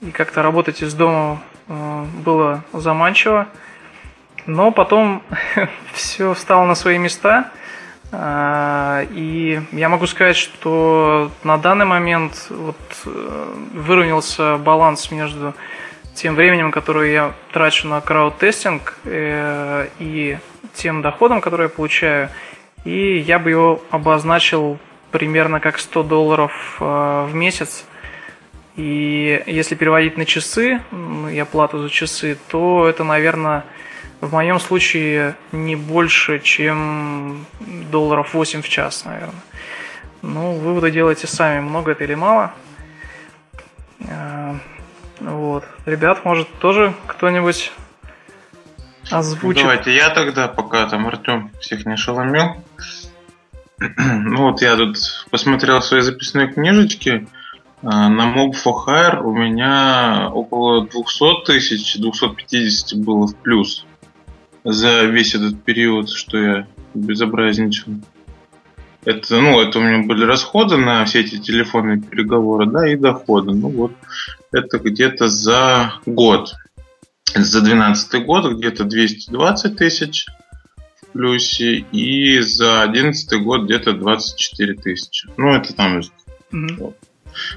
и как-то работать из дома э, было заманчиво. Но потом все встало на свои места. Э, и я могу сказать, что на данный момент вот выровнялся баланс между тем временем, которое я трачу на крауд-тестинг э, и тем доходом, который я получаю, и я бы его обозначил примерно как 100 долларов э, в месяц. И если переводить на часы, я плату за часы, то это, наверное, в моем случае не больше, чем долларов 8 в час, наверное. Ну, выводы делайте сами, много это или мало. Э, вот. Ребят, может, тоже кто-нибудь озвучит? Давайте я тогда, пока там Артем всех не шеломил. ну вот я тут посмотрел свои записные книжечки. А, на Mob for Hire у меня около 200 тысяч, 250 было в плюс за весь этот период, что я безобразничал. Это, ну, это у меня были расходы на все эти телефонные переговоры, да, и доходы. Ну вот, это где-то за год. За 2012 год где-то 220 тысяч в плюсе, и за 2011 год где-то 24 тысячи. Ну, это там Mm-hmm.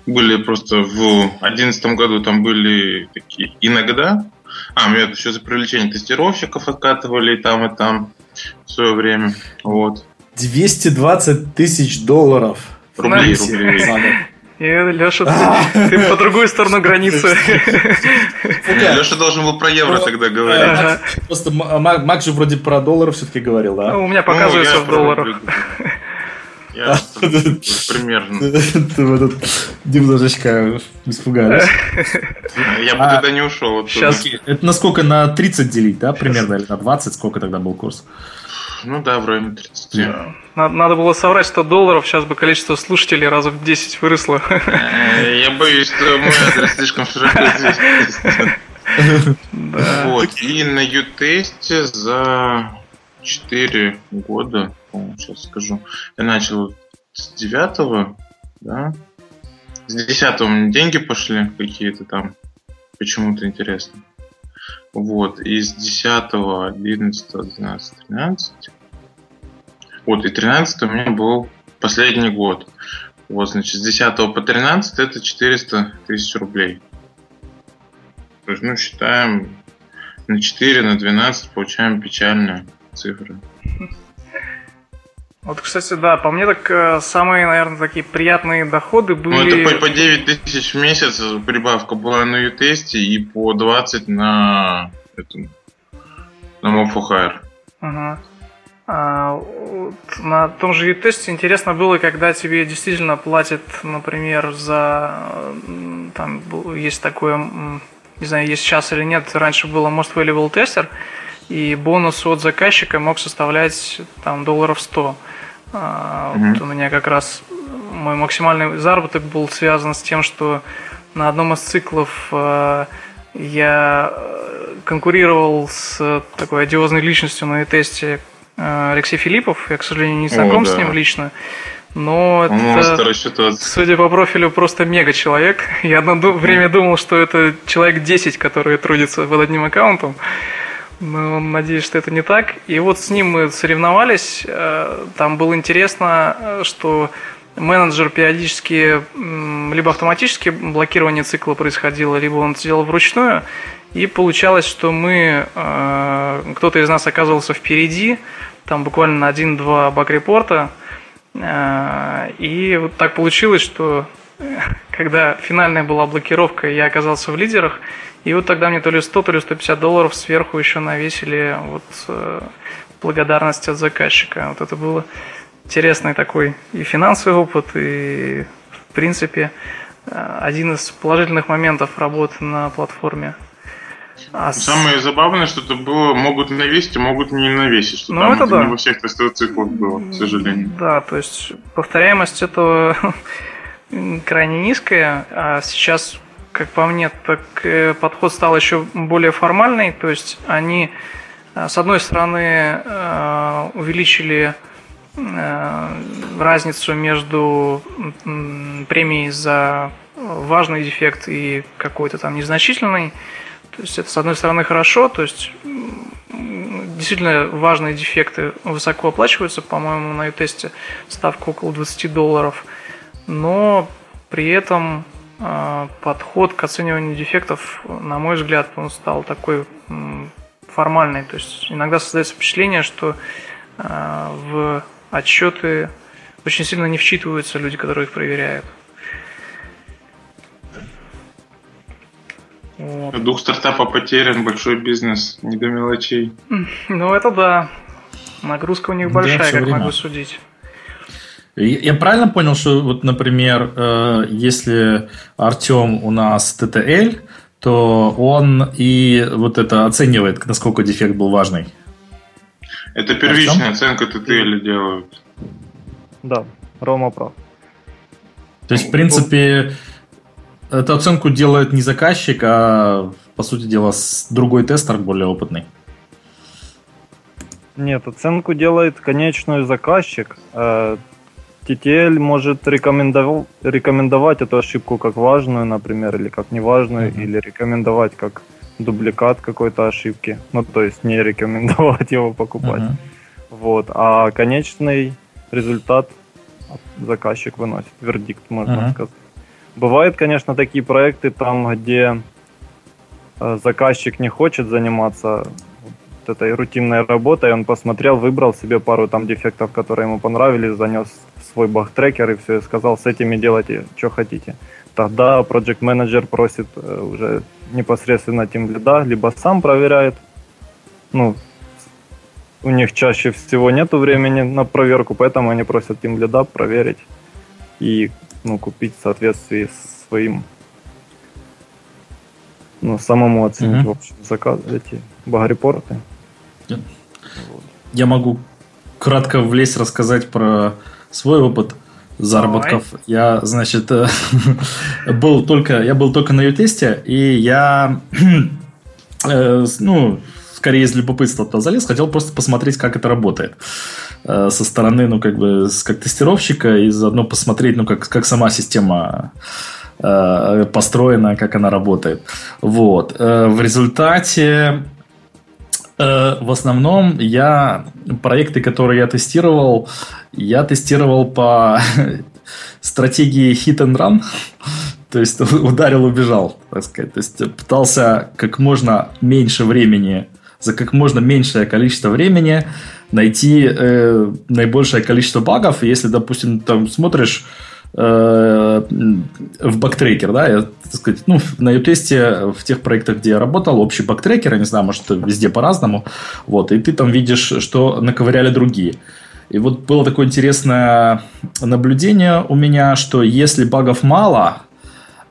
Были просто в одиннадцатом году там были такие иногда. А, мы еще за привлечение тестировщиков откатывали и там, и там в свое время. Вот. 220 тысяч долларов. Рублей, рублей. И, Леша, ты, ты по другую сторону границы. Леша должен был про евро тогда говорить. Просто Мак же вроде про доллары все-таки говорил, да? Ну, у меня показывается в долларах. Я примерно. Тут немножечко испугались. Я бы а, тогда не ушел. Сейчас. Это на сколько? На 30 делить, да, примерно? Или на 20? Сколько тогда был курс? Ну да, в районе 30. Надо, было соврать 100 долларов, сейчас бы количество слушателей раза в 10 выросло. Э, я боюсь, что мой адрес слишком широко известен. Вот, и на ютесте за 4 года, сейчас скажу, я начал с 9 да, с 10 у меня деньги пошли какие-то там, почему-то интересно. Вот, из 10, 11, 12, 13. Вот, и 13 у меня был последний год. Вот, значит, с 10 по 13 это 400 тысяч рублей. То есть, ну, считаем на 4, на 12 получаем печальные цифры. Вот, кстати, да, по мне так э, самые, наверное, такие приятные доходы были... Ну, это по, по 9 тысяч в месяц прибавка была на ютесте и по 20 на, этом, на Mofo Ага. А, вот, на том же ютесте интересно было, когда тебе действительно платят, например, за... Там есть такое, не знаю, есть сейчас или нет, раньше было Most Valuable Tester, и бонус от заказчика мог составлять там долларов 100. А, mm-hmm. Вот у меня как раз мой максимальный заработок был связан с тем, что на одном из циклов э, я конкурировал с такой одиозной личностью на тесте э, Алексей Филиппов. Я, к сожалению, не знаком О, да. с ним лично. Но это, судя по профилю, просто мега человек. Я одно время думал, что это человек 10, которые трудятся под одним аккаунтом. Но надеюсь, что это не так. И вот с ним мы соревновались. Э, там было интересно, э, что менеджер периодически либо автоматически блокирование цикла происходило, либо он сделал вручную. И получалось, что мы, э, кто-то из нас оказывался впереди, там буквально на один-два баг-репорта. И вот так получилось, что когда финальная была блокировка, я оказался в лидерах, и вот тогда мне то ли 100, то ли 150 долларов сверху еще навесили вот э, благодарность от заказчика. Вот это было интересный такой и финансовый опыт, и в принципе э, один из положительных моментов работы на платформе. А Самое забавное, что это было, могут навесить, а могут не навесить. Что ну, там это, это да. не во всех тестовых циклах было, к сожалению. Да, то есть повторяемость этого крайне низкая, а сейчас как по мне, так э, подход стал еще более формальный. То есть они, э, с одной стороны, э, увеличили разницу между премией за важный дефект и какой-то там незначительный. То есть это, с одной стороны, хорошо, то есть действительно важные дефекты высоко оплачиваются, по-моему, на тесте ставка около 20 долларов, но при этом подход к оцениванию дефектов, на мой взгляд, он стал такой формальный. То есть иногда создается впечатление, что а, в отчеты очень сильно не вчитываются люди, которые их проверяют. Вот. Дух стартапа потерян, большой бизнес, не до мелочей. Ну это да. Нагрузка у них большая, как время. могу судить. Я правильно понял, что вот, например, э, если Артем у нас TTL, то он и вот это оценивает, насколько дефект был важный. Это первичная Артем? оценка TTL делают. Да, Рома прав. То есть, в принципе, эту оценку делает не заказчик, а, по сути дела, другой тестер более опытный. Нет, оценку делает конечный заказчик. TTL может рекомендовать, рекомендовать эту ошибку как важную, например, или как неважную, mm-hmm. или рекомендовать как дубликат какой-то ошибки. Ну, то есть не рекомендовать его покупать. Mm-hmm. Вот. А конечный результат заказчик выносит вердикт, можно uh-huh. сказать. Бывают, конечно, такие проекты там, где э, заказчик не хочет заниматься этой рутинной работой, он посмотрел, выбрал себе пару там дефектов, которые ему понравились, занес свой баг-трекер и все, и сказал, с этими делайте, что хотите. Тогда project менеджер просит э, уже непосредственно тем лида, либо сам проверяет. Ну, у них чаще всего нет времени на проверку, поэтому они просят тем лида проверить и ну, купить в соответствии с своим ну, самому оценить, mm-hmm. в общем, заказ, эти баг-репорты. Я, я могу кратко влезть, рассказать про свой опыт заработков. Давай. Я, значит, э, был только, я был только на ютесте, и я, э, ну, скорее из любопытства туда залез, хотел просто посмотреть, как это работает э, со стороны, ну, как бы, как тестировщика, и заодно посмотреть, ну, как, как сама система построена, как она работает. Вот. В результате в основном я проекты, которые я тестировал, я тестировал по стратегии hit and run. То есть ударил, убежал, так сказать. То есть пытался как можно меньше времени, за как можно меньшее количество времени найти э, наибольшее количество багов. Если, допустим, там смотришь Э, в бактрекер, да, я, так сказать, ну, на ютесте в тех проектах, где я работал, общий бактрекер, я не знаю, может, везде по-разному, вот, и ты там видишь, что наковыряли другие. И вот было такое интересное наблюдение у меня, что если багов мало,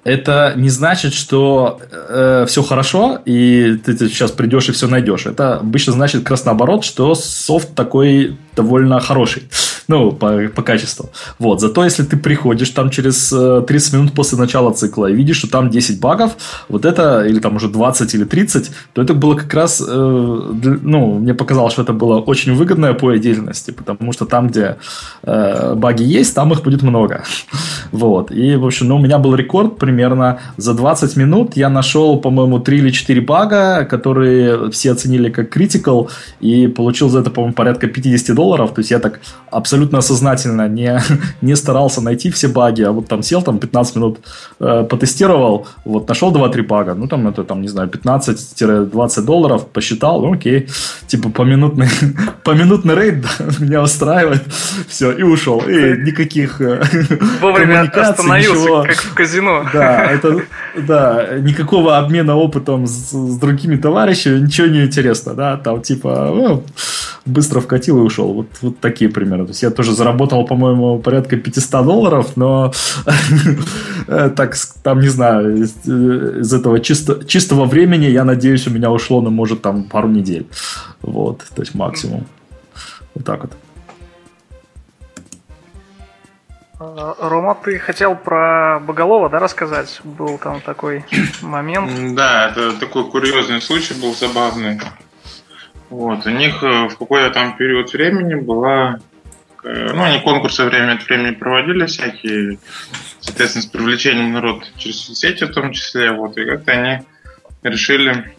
это не значит, что э, все хорошо, и ты, ты сейчас придешь и все найдешь. Это обычно значит как раз наоборот, что софт такой довольно хороший. Ну, по, по качеству. Вот. Зато если ты приходишь там через 30 э, минут после начала цикла и видишь, что там 10 багов, вот это, или там уже 20 или 30, то это было как раз, э, ну, мне показалось, что это было очень выгодное по деятельности, потому что там, где э, баги есть, там их будет много. Вот. И, в общем, ну, у меня был рекорд примерно за 20 минут я нашел, по-моему, 3 или 4 бага, которые все оценили как critical, и получил за это, по-моему, порядка 50 долларов. То есть я так абсолютно осознательно не, не старался найти все баги, а вот там сел, там 15 минут э, потестировал, вот нашел 2-3 бага, ну там это, там, не знаю, 15-20 долларов, посчитал, ну окей, типа поминутный, поминутный рейд да, меня устраивает, все, и ушел. И никаких э, Вовремя остановился, ничего. как в казино. Да, это, да, никакого обмена опытом с, с другими товарищами, ничего не интересно, да, там типа, ну, быстро вкатил и ушел. Вот, вот такие примеры. То есть я тоже заработал, по-моему, порядка 500 долларов, но э, так, там, не знаю, из, из этого чисто, чистого времени, я надеюсь, у меня ушло, ну, может, там пару недель. Вот, то есть максимум. Вот так вот. А, Рома, ты хотел про Боголова, да, рассказать? Был там такой момент. Да, это такой курьезный случай был забавный. Вот, у них э, в какой-то там период времени была э, ну, они конкурсы время от времени проводили всякие, соответственно, с привлечением народ через соцсети в том числе, вот, и как-то они решили,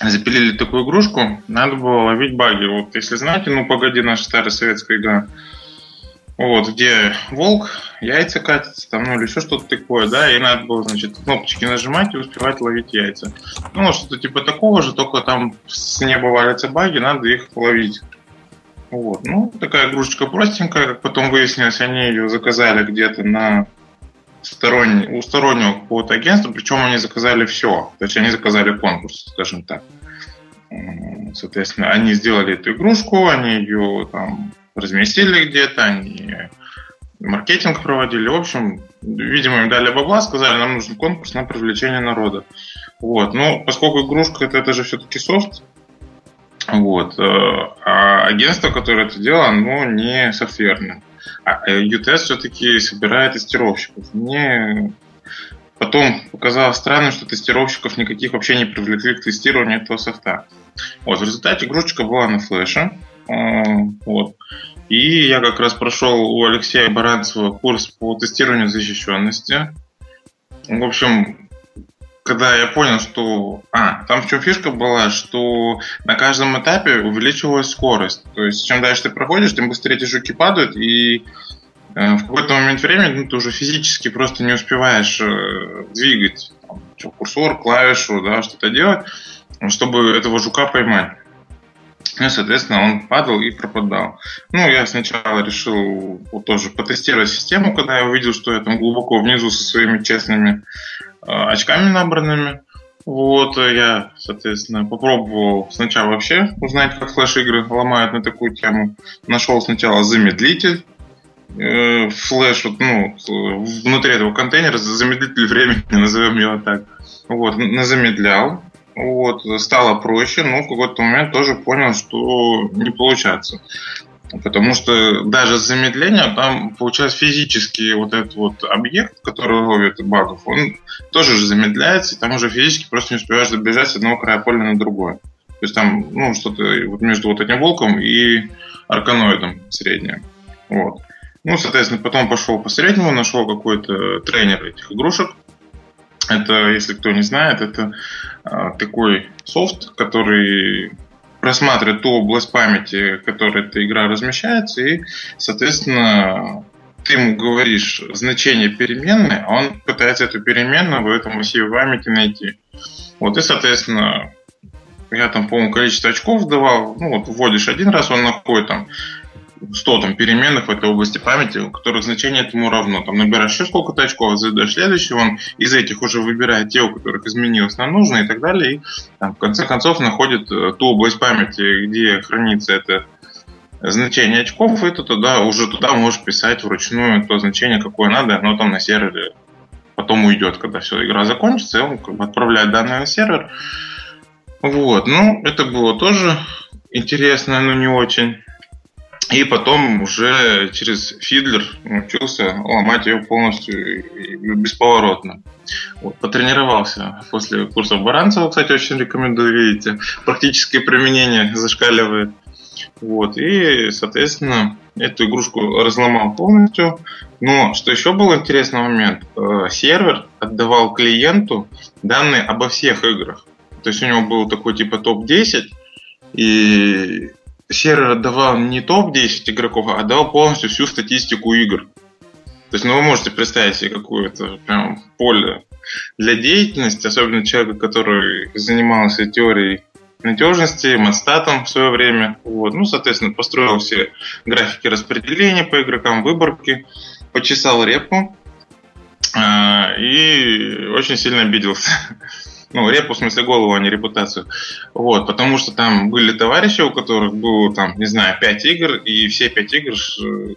запилили такую игрушку, надо было ловить баги. Вот, если знаете, ну, погоди, наша старая советская игра, вот, где волк, яйца катятся, там, ну, или еще что-то такое, да, и надо было, значит, кнопочки нажимать и успевать ловить яйца. Ну, что-то типа такого же, только там с неба валятся баги, надо их ловить. Вот, ну, такая игрушечка простенькая, как потом выяснилось, они ее заказали где-то на сторонний, у стороннего какого-то агентства, причем они заказали все, то есть они заказали конкурс, скажем так. Соответственно, они сделали эту игрушку, они ее там разместили где-то, они маркетинг проводили. В общем, видимо, им дали бабла, сказали, нам нужен конкурс на привлечение народа. Вот. Но поскольку игрушка это, это же все-таки софт, вот, э, а агентство, которое это делало, оно не софтверное. А UTS все-таки собирает тестировщиков. Мне потом показалось странным, что тестировщиков никаких вообще не привлекли к тестированию этого софта. Вот, в результате игрушечка была на флеше. А, вот. И я как раз прошел у Алексея Баранцева курс по тестированию защищенности. В общем, когда я понял, что... А, там в чем фишка была, что на каждом этапе увеличивалась скорость. То есть, чем дальше ты проходишь, тем быстрее эти жуки падают, и э, в какой-то момент времени ну, ты уже физически просто не успеваешь э, двигать там, курсор, клавишу, да, что-то делать, чтобы этого жука поймать. Ну, соответственно, он падал и пропадал. Ну, я сначала решил вот тоже потестировать систему, когда я увидел, что я там глубоко внизу со своими честными э, очками набранными. Вот, я, соответственно, попробовал сначала вообще узнать, как флеш-игры ломают на такую тему. Нашел сначала замедлитель, э, флеш, вот, ну, внутри этого контейнера, замедлитель времени, назовем его так. Вот, замедлял, вот, стало проще, но в какой-то момент тоже понял, что не получается. Потому что даже с замедлением там получается физически вот этот вот объект, который ловит багов, он тоже же замедляется, и там уже физически просто не успеваешь добежать с одного края поля на другое. То есть там, ну, что-то вот между вот этим волком и арканоидом среднее. Вот. Ну, соответственно, потом пошел по среднему, нашел какой-то тренер этих игрушек. Это, если кто не знает, это э, такой софт, который просматривает ту область памяти, в которой эта игра размещается, и, соответственно, ты ему говоришь значение переменной, а он пытается эту переменную в этом массиве памяти найти. Вот, и, соответственно, я там, по-моему, количество очков давал, ну, вот вводишь один раз, он находит там 100 там, переменных в этой области памяти, у которых значение этому равно. Там набираешь еще сколько-то очков, задаешь следующий, он из этих уже выбирает те, у которых изменилось на нужное и так далее. И там, в конце концов находит э, ту область памяти, где хранится это значение очков, и ты туда, уже туда можешь писать вручную то значение, какое надо, оно там на сервере потом уйдет, когда все, игра закончится, и он как бы отправляет данные на сервер. Вот, ну, это было тоже интересно, но не очень. И потом уже через фидлер научился ломать ее полностью бесповоротно. Вот, потренировался после курса Баранцева, кстати, очень рекомендую, видите, практическое применение зашкаливает. Вот, и, соответственно, эту игрушку разломал полностью. Но что еще был интересный момент, э, сервер отдавал клиенту данные обо всех играх. То есть у него был такой типа топ-10, и сервер отдавал не топ-10 игроков, а отдавал полностью всю статистику игр. То есть, ну, вы можете представить себе какое-то прям поле для деятельности, особенно человека, который занимался теорией надежности, матстатом в свое время. Вот. Ну, соответственно, построил все графики распределения по игрокам, выборки, почесал репу э, и очень сильно обиделся. Ну, репу, в смысле голову, а не репутацию. Вот, потому что там были товарищи, у которых было, там, не знаю, 5 игр, и все 5 игр,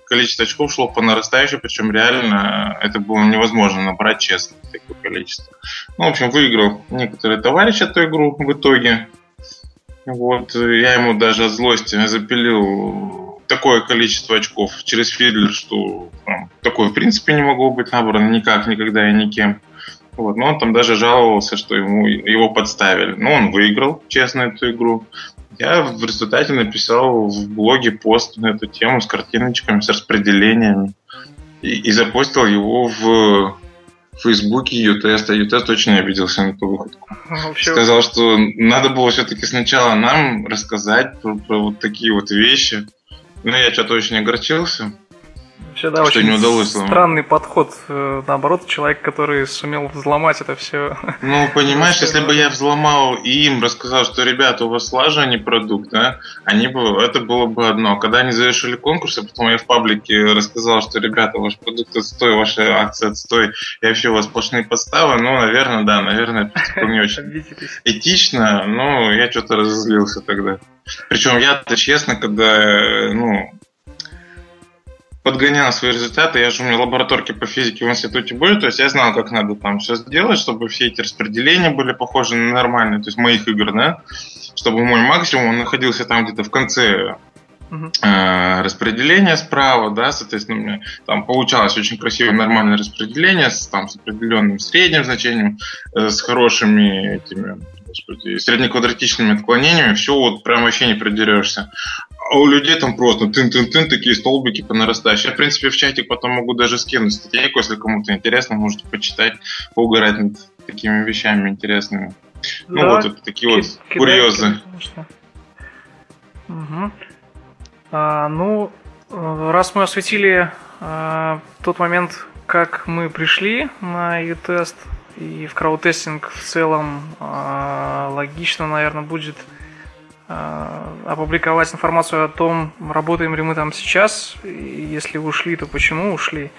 количество очков шло по нарастающей, причем реально это было невозможно набрать честно, такое количество. Ну, в общем, выиграл некоторые товарищи эту игру в итоге. Вот, я ему даже от злости запилил такое количество очков через фидлер, что там, такое в принципе не могло быть набрано никак, никогда и никем. Вот, но он там даже жаловался, что ему его подставили. Но он выиграл, честно, эту игру. Я в результате написал в блоге пост на эту тему с картиночками, с распределениями. И, и запостил его в Фейсбуке Ютеста. Ютест очень обиделся на эту выходку. Вообще... Сказал, что надо было все-таки сначала нам рассказать про, про вот такие вот вещи. Но я что-то очень огорчился. Вообще, да, что очень не удалось странный подход. Э, наоборот, человек, который сумел взломать это все. Ну, понимаешь, если бы я взломал и им рассказал, что, ребята, у вас а не продукт, да, они бы, это было бы одно. Когда они завершили конкурс, а потом я в паблике рассказал, что, ребята, ваш продукт отстой, ваша акция отстой, и вообще у вас сплошные подставы, ну, наверное, да, наверное, это не очень этично, но я что-то разозлился тогда. Причем я-то честно, когда, ну, подгонял свои результаты. Я же у меня лабораторки по физике в институте были, то есть я знал, как надо там все сделать, чтобы все эти распределения были похожи на нормальные, то есть моих игр, да, чтобы мой максимум он находился там где-то в конце uh-huh. распределения справа, да, соответственно, у меня там получалось очень красивое нормальное распределение с, там, с определенным средним значением, э, с хорошими этими господи, среднеквадратичными отклонениями, все вот прям вообще не придерешься. А у людей там просто тын-тын-тын, такие столбики по нарастающей. Я, в принципе, в чатик потом могу даже скинуть статейку, если кому-то интересно, можете почитать, поугарать над такими вещами интересными. Ну да, вот, это такие ки- вот курьезы. Угу. А, ну, раз мы осветили А, тот момент, как мы пришли на U-тест и в краудтестинг в целом, а, логично, наверное, будет опубликовать информацию о том, работаем ли мы там сейчас, и если ушли, то почему ушли.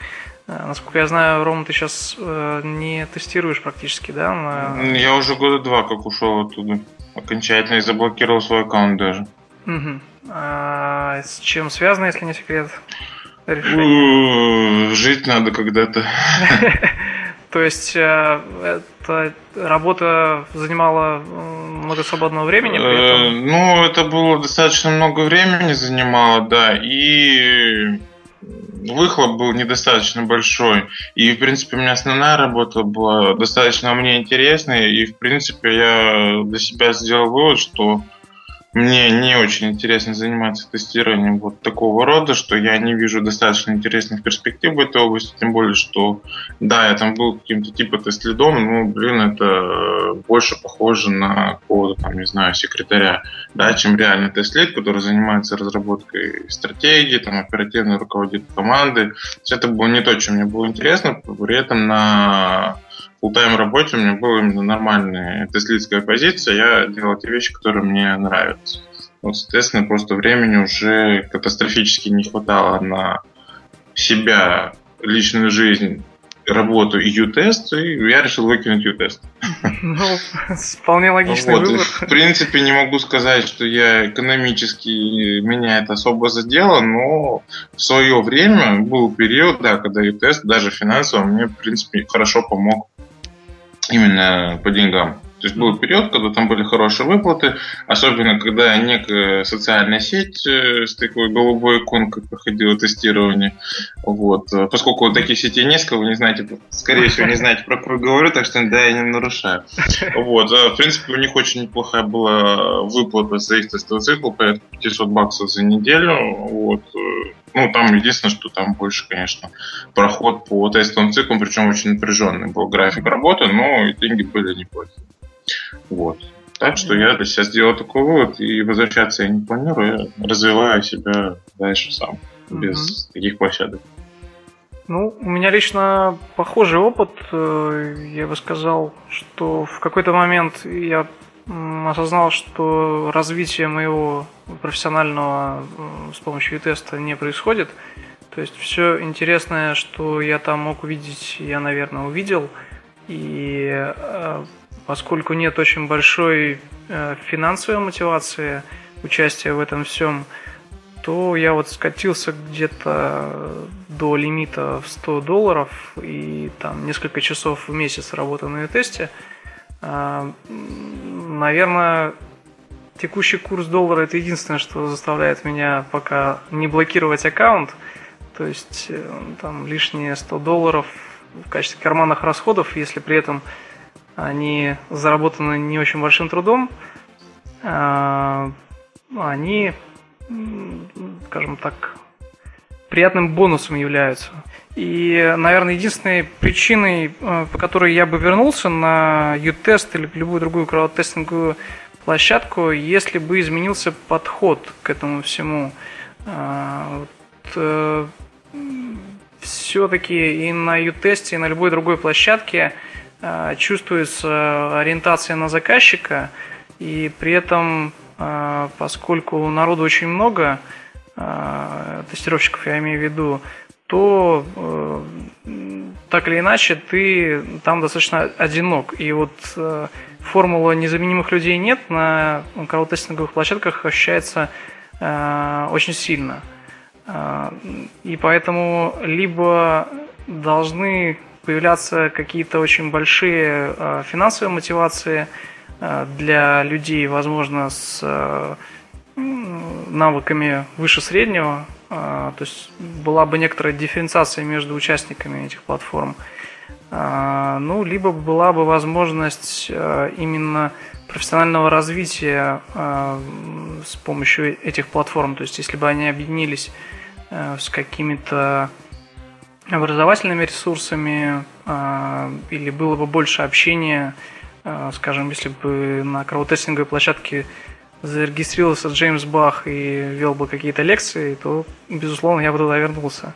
Насколько я знаю, Ром, ты сейчас э, не тестируешь практически, да? На... Я уже года два как ушел оттуда. Окончательно и заблокировал свой аккаунт даже. Угу. А с чем связано, если не секрет? решение? Жить надо когда-то. То есть э, эта работа занимала много свободного времени? Э, ну, это было достаточно много времени занимало, да, и выхлоп был недостаточно большой. И, в принципе, у меня основная работа была достаточно мне интересной. И, в принципе, я для себя сделал вывод, что мне не очень интересно заниматься тестированием вот такого рода, что я не вижу достаточно интересных перспектив в этой области, тем более, что да, я там был каким-то типа тест-лидом, но, блин, это больше похоже на какого-то там, не знаю, секретаря, да, чем реальный тест-лид, который занимается разработкой стратегии, там, оперативно руководит командой. Это было не то, чем мне было интересно, при этом на full-time работе у меня была именно нормальная теслитская позиция, я делал те вещи, которые мне нравятся. Вот, соответственно, просто времени уже катастрофически не хватало на себя, личную жизнь, работу и U-тест, и я решил выкинуть U-тест. Ну, вполне логичный вот. выбор. В принципе, не могу сказать, что я экономически меня это особо задело, но в свое время был период, да, когда U-тест даже финансово мне, в принципе, хорошо помог именно по деньгам. То есть был период, когда там были хорошие выплаты, особенно когда некая социальная сеть э, с такой голубой иконкой проходила тестирование. Вот. Поскольку вот таких сетей несколько, вы не знаете, скорее всего, не знаете, про какую говорю, так что да, я не нарушаю. Вот. А, в принципе, у них очень неплохая была выплата за их тестовый цикл, порядка 500 баксов за неделю. Вот. Ну, там единственное, что там больше, конечно, проход по тестовым циклам, причем очень напряженный был график работы, но и деньги были неплохие. Вот. Так что я для себя сделал такой вывод, и возвращаться я не планирую, я развиваю себя дальше сам, без mm-hmm. таких площадок. Ну, у меня лично похожий опыт. Э, я бы сказал, что в какой-то момент я осознал, что развитие моего профессионального с помощью теста не происходит. То есть все интересное, что я там мог увидеть, я, наверное, увидел. И э, поскольку нет очень большой э, финансовой мотивации участия в этом всем, то я вот скатился где-то до лимита в 100 долларов и там несколько часов в месяц работы на тесте. А, наверное, текущий курс доллара это единственное, что заставляет меня пока не блокировать аккаунт. То есть э, там лишние 100 долларов в качестве карманных расходов, если при этом они заработаны не очень большим трудом, а, они, скажем так, приятным бонусом являются. И, наверное, единственной причиной, э, по которой я бы вернулся на U-тест или любую другую крауд-тестинговую площадку, если бы изменился подход к этому всему. А, вот, э, все-таки и на U-тесте, и на любой другой площадке Э, чувствуется ориентация на заказчика, и при этом, э, поскольку народу очень много, э, тестировщиков я имею в виду, то так или иначе ты там достаточно одинок. И вот формула незаменимых людей нет на крауд-тестинговых площадках ощущается очень сильно. И поэтому либо должны появляться какие-то очень большие э, финансовые мотивации э, для людей, возможно, с э, навыками выше среднего, то есть была бы некоторая дифференциация между участниками этих платформ. Ну, либо была бы возможность именно профессионального развития с помощью этих платформ. То есть, если бы они объединились с какими-то образовательными ресурсами или было бы больше общения, скажем, если бы на краудтестинговой площадке зарегистрировался Джеймс Бах и вел бы какие-то лекции, то, безусловно, я бы туда вернулся.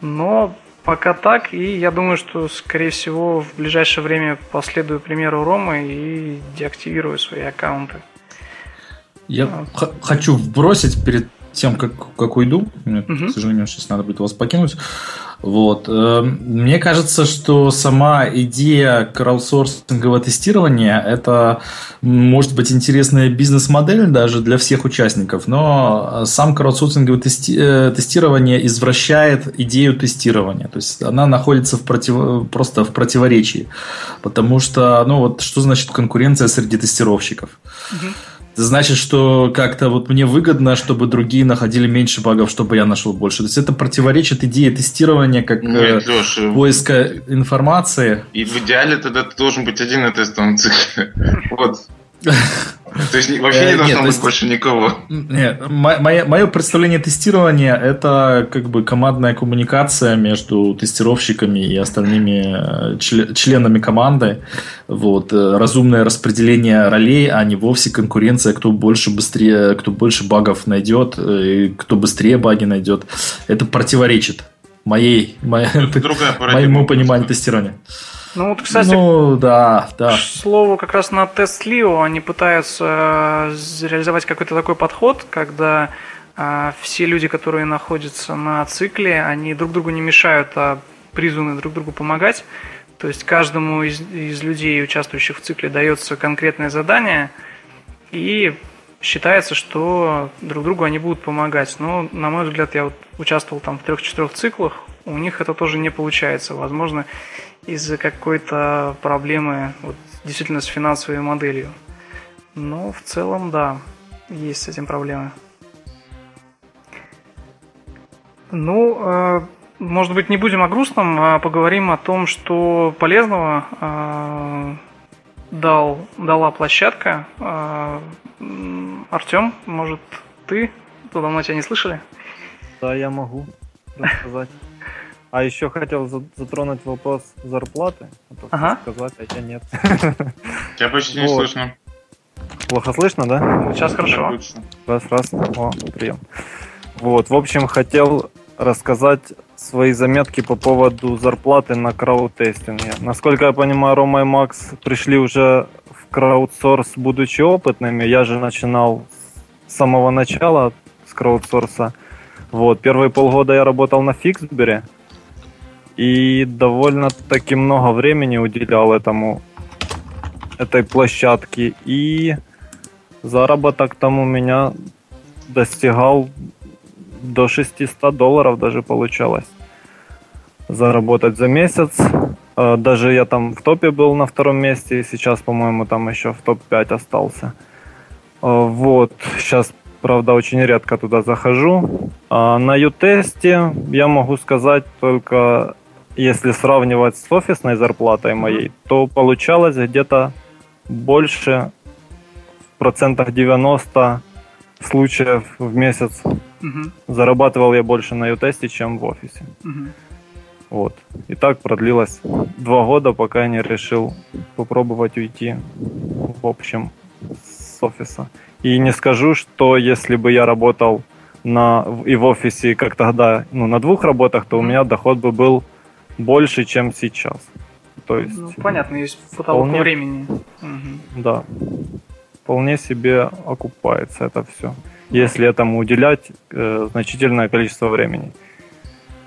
Но пока так, и я думаю, что, скорее всего, в ближайшее время последую примеру Ромы и деактивирую свои аккаунты. Я а. хочу вбросить перед тем, как, как уйду. Мне, угу. к сожалению, сейчас надо будет вас покинуть. Вот. Эм, мне кажется, что сама идея краудсорсингового тестирования – это может быть интересная бизнес-модель даже для всех участников, но сам краудсорсинговое тести- э, тестирование извращает идею тестирования. То есть она находится в против... просто в противоречии. Потому что, ну вот, что значит конкуренция среди тестировщиков? Угу. Это значит, что как-то вот мне выгодно, чтобы другие находили меньше багов, чтобы я нашел больше. То есть это противоречит идее тестирования как Нет, э, Леша, поиска информации. И в идеале тогда ты должен быть один на тестовом цикле. Вот. То есть вообще не э, должно быть больше никого. Нет, мое представление тестирования это как бы командная коммуникация между тестировщиками и остальными э, членами команды. Вот, э, разумное распределение ролей, а не вовсе конкуренция, кто больше быстрее, кто больше багов найдет, и кто быстрее баги найдет. Это противоречит моей, моей, моему пониманию тестирования. Ну вот, кстати, ну, да, да. слово как раз на тест Лио они пытаются э, реализовать какой-то такой подход, когда э, все люди, которые находятся на цикле, они друг другу не мешают, а призваны друг другу помогать. То есть каждому из, из людей, участвующих в цикле, дается конкретное задание, и считается, что друг другу они будут помогать. Но, на мой взгляд, я вот участвовал там в трех-четырех циклах, у них это тоже не получается. Возможно, из-за какой-то проблемы вот, действительно с финансовой моделью. Но в целом, да, есть с этим проблемы. Ну, э, может быть, не будем о грустном, а поговорим о том, что полезного э, дал, дала площадка. Э, Артем, может, ты? Давно тебя не слышали? Да, я могу рассказать. А еще хотел затронуть вопрос зарплаты. А ага. сказать, а я нет. Тебя почти не слышно. Плохо слышно, да? Сейчас хорошо. Раз, раз. О, прием. Вот, в общем, хотел рассказать свои заметки по поводу зарплаты на краудтестинге. Насколько я понимаю, Рома и Макс пришли уже в краудсорс, будучи опытными. Я же начинал с самого начала с краудсорса. Вот, первые полгода я работал на Фиксбере, и довольно-таки много времени уделял этому этой площадке. И заработок там у меня достигал до 600 долларов даже получалось заработать за месяц. Э, даже я там в топе был на втором месте, и сейчас, по-моему, там еще в топ-5 остался. Э, вот, сейчас, правда, очень редко туда захожу. А на ютесте я могу сказать только если сравнивать с офисной зарплатой моей, то получалось где-то больше в процентах 90 случаев в месяц. Угу. Зарабатывал я больше на ютесте, чем в офисе. Угу. Вот. И так продлилось два года, пока я не решил попробовать уйти в общем с офиса. И не скажу, что если бы я работал на, и в офисе, как тогда, ну, на двух работах, то у меня доход бы был больше, чем сейчас. То есть, ну, понятно, есть потолок вполне, времени. Угу. Да. Вполне себе окупается это все. Если этому уделять э, значительное количество времени.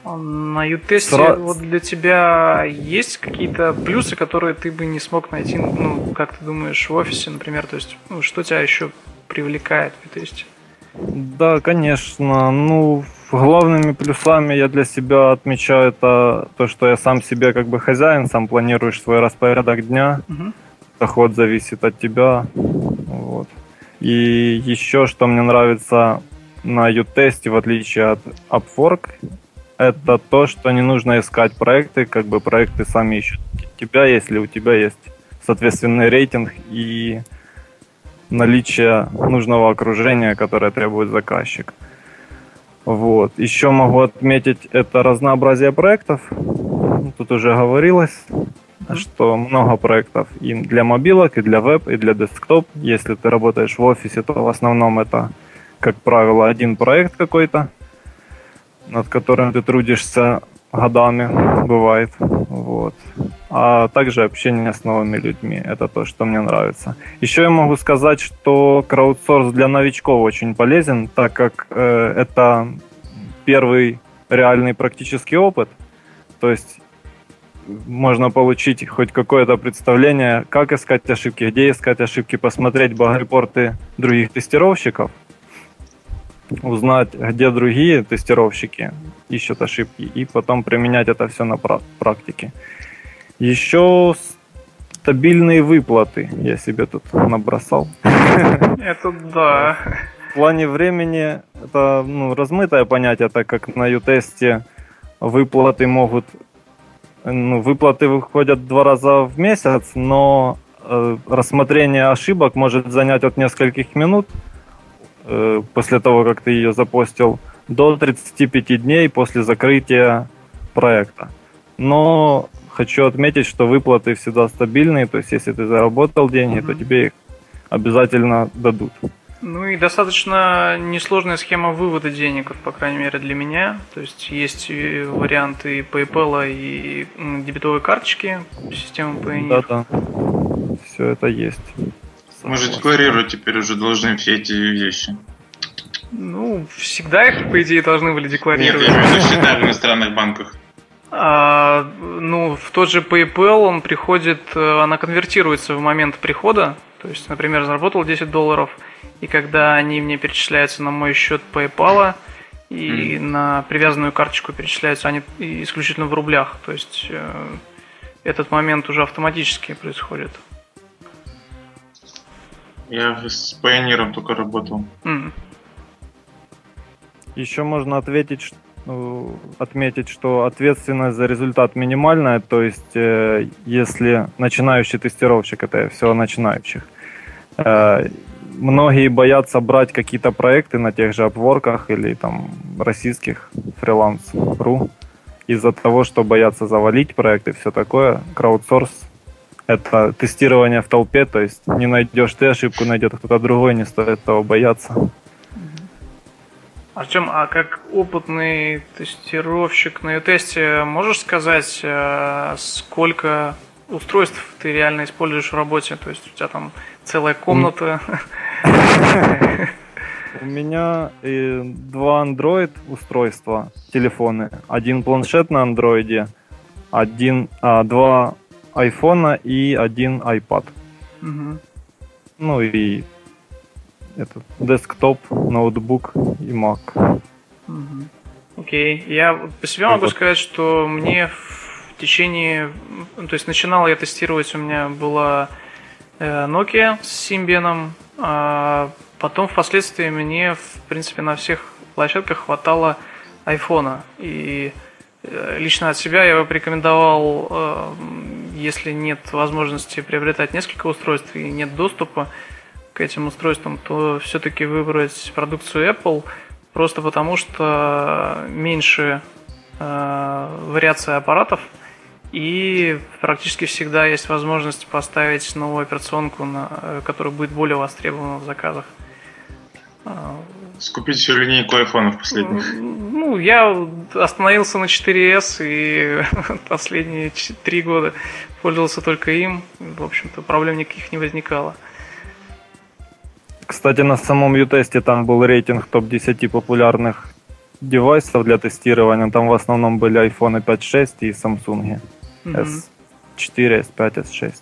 А на ютесте Сра... вот для тебя есть какие-то плюсы, которые ты бы не смог найти, ну, как ты думаешь, в офисе, например? То есть, ну, что тебя еще привлекает в ютесте? Да, конечно. Ну, главными плюсами я для себя отмечаю это то, что я сам себе как бы хозяин, сам планируешь свой распорядок дня. Угу. Доход зависит от тебя. Вот. И еще, что мне нравится на U-тесте, в отличие от Upwork, это то, что не нужно искать проекты, как бы проекты сами ищут тебя, если у тебя есть соответственный рейтинг и наличие нужного окружения, которое требует заказчик. Вот. Еще могу отметить это разнообразие проектов. Тут уже говорилось, что много проектов и для мобилок, и для веб, и для десктоп. Если ты работаешь в офисе, то в основном это, как правило, один проект какой-то, над которым ты трудишься годами бывает. Вот. А также общение с новыми людьми. Это то, что мне нравится. Еще я могу сказать, что краудсорс для новичков очень полезен, так как э, это первый реальный практический опыт. То есть можно получить хоть какое-то представление, как искать ошибки, где искать ошибки, посмотреть баг-репорты других тестировщиков, узнать, где другие тестировщики ищут ошибки, и потом применять это все на практике. Еще стабильные выплаты я себе тут набросал. Это да. В плане времени это ну, размытое понятие, так как на ютесте выплаты могут ну, выплаты выходят два раза в месяц, но э, рассмотрение ошибок может занять от нескольких минут э, после того, как ты ее запостил, до 35 дней после закрытия проекта. Но хочу отметить, что выплаты всегда стабильные, то есть если ты заработал деньги, mm-hmm. то тебе их обязательно дадут. Ну и достаточно несложная схема вывода денег, по крайней мере для меня. То есть есть варианты PayPal и дебетовой карточки, системы Payoneer. Да, да. Все это есть. Мы же декларировать теперь уже должны все эти вещи. Ну, всегда их, по идее, должны были декларировать. Нет, я имею в виду счета в иностранных банках. А, ну, в тот же PayPal он приходит, э, она конвертируется в момент прихода. То есть, например, заработал 10 долларов – и когда они мне перечисляются на мой счет PayPal и mm. на привязанную карточку перечисляются они исключительно в рублях. То есть э, этот момент уже автоматически происходит. Я с Pioneer только работал. Mm. Еще можно ответить, что ну, отметить, что ответственность за результат минимальная, то есть э, если начинающий тестировщик, это все о начинающих, э, многие боятся брать какие-то проекты на тех же обворках или там российских фриланс.ру из-за того, что боятся завалить проекты и все такое. Краудсорс — это тестирование в толпе, то есть не найдешь ты ошибку, найдет кто-то другой, не стоит того бояться. Артем, а как опытный тестировщик на ю-тесте можешь сказать, э, сколько устройств ты реально используешь в работе? То есть у тебя там целая комната у меня два Android устройства, телефоны. Один планшет на андроиде, один, а, два айфона и один iPad. Угу. Ну и этот десктоп, ноутбук и Mac. Угу. Окей. Я по себе могу вот. сказать, что мне в течение... То есть начинал я тестировать, у меня была э, Nokia с Symbian, а потом впоследствии мне, в принципе, на всех площадках хватало айфона. И лично от себя я бы порекомендовал, э, если нет возможности приобретать несколько устройств и нет доступа к этим устройствам, то все-таки выбрать продукцию Apple, просто потому что меньше э, вариация аппаратов – и практически всегда есть возможность поставить новую операционку, э, которая будет более востребована в заказах. Скупить всю линейку айфонов последних. Ну, я остановился на 4S и последние 3 года пользовался только им. В общем-то, проблем никаких не возникало. Кстати, на самом U-тесте там был рейтинг топ-10 популярных девайсов для тестирования. Там в основном были iPhone 5.6 и Samsung. S4, S5, S6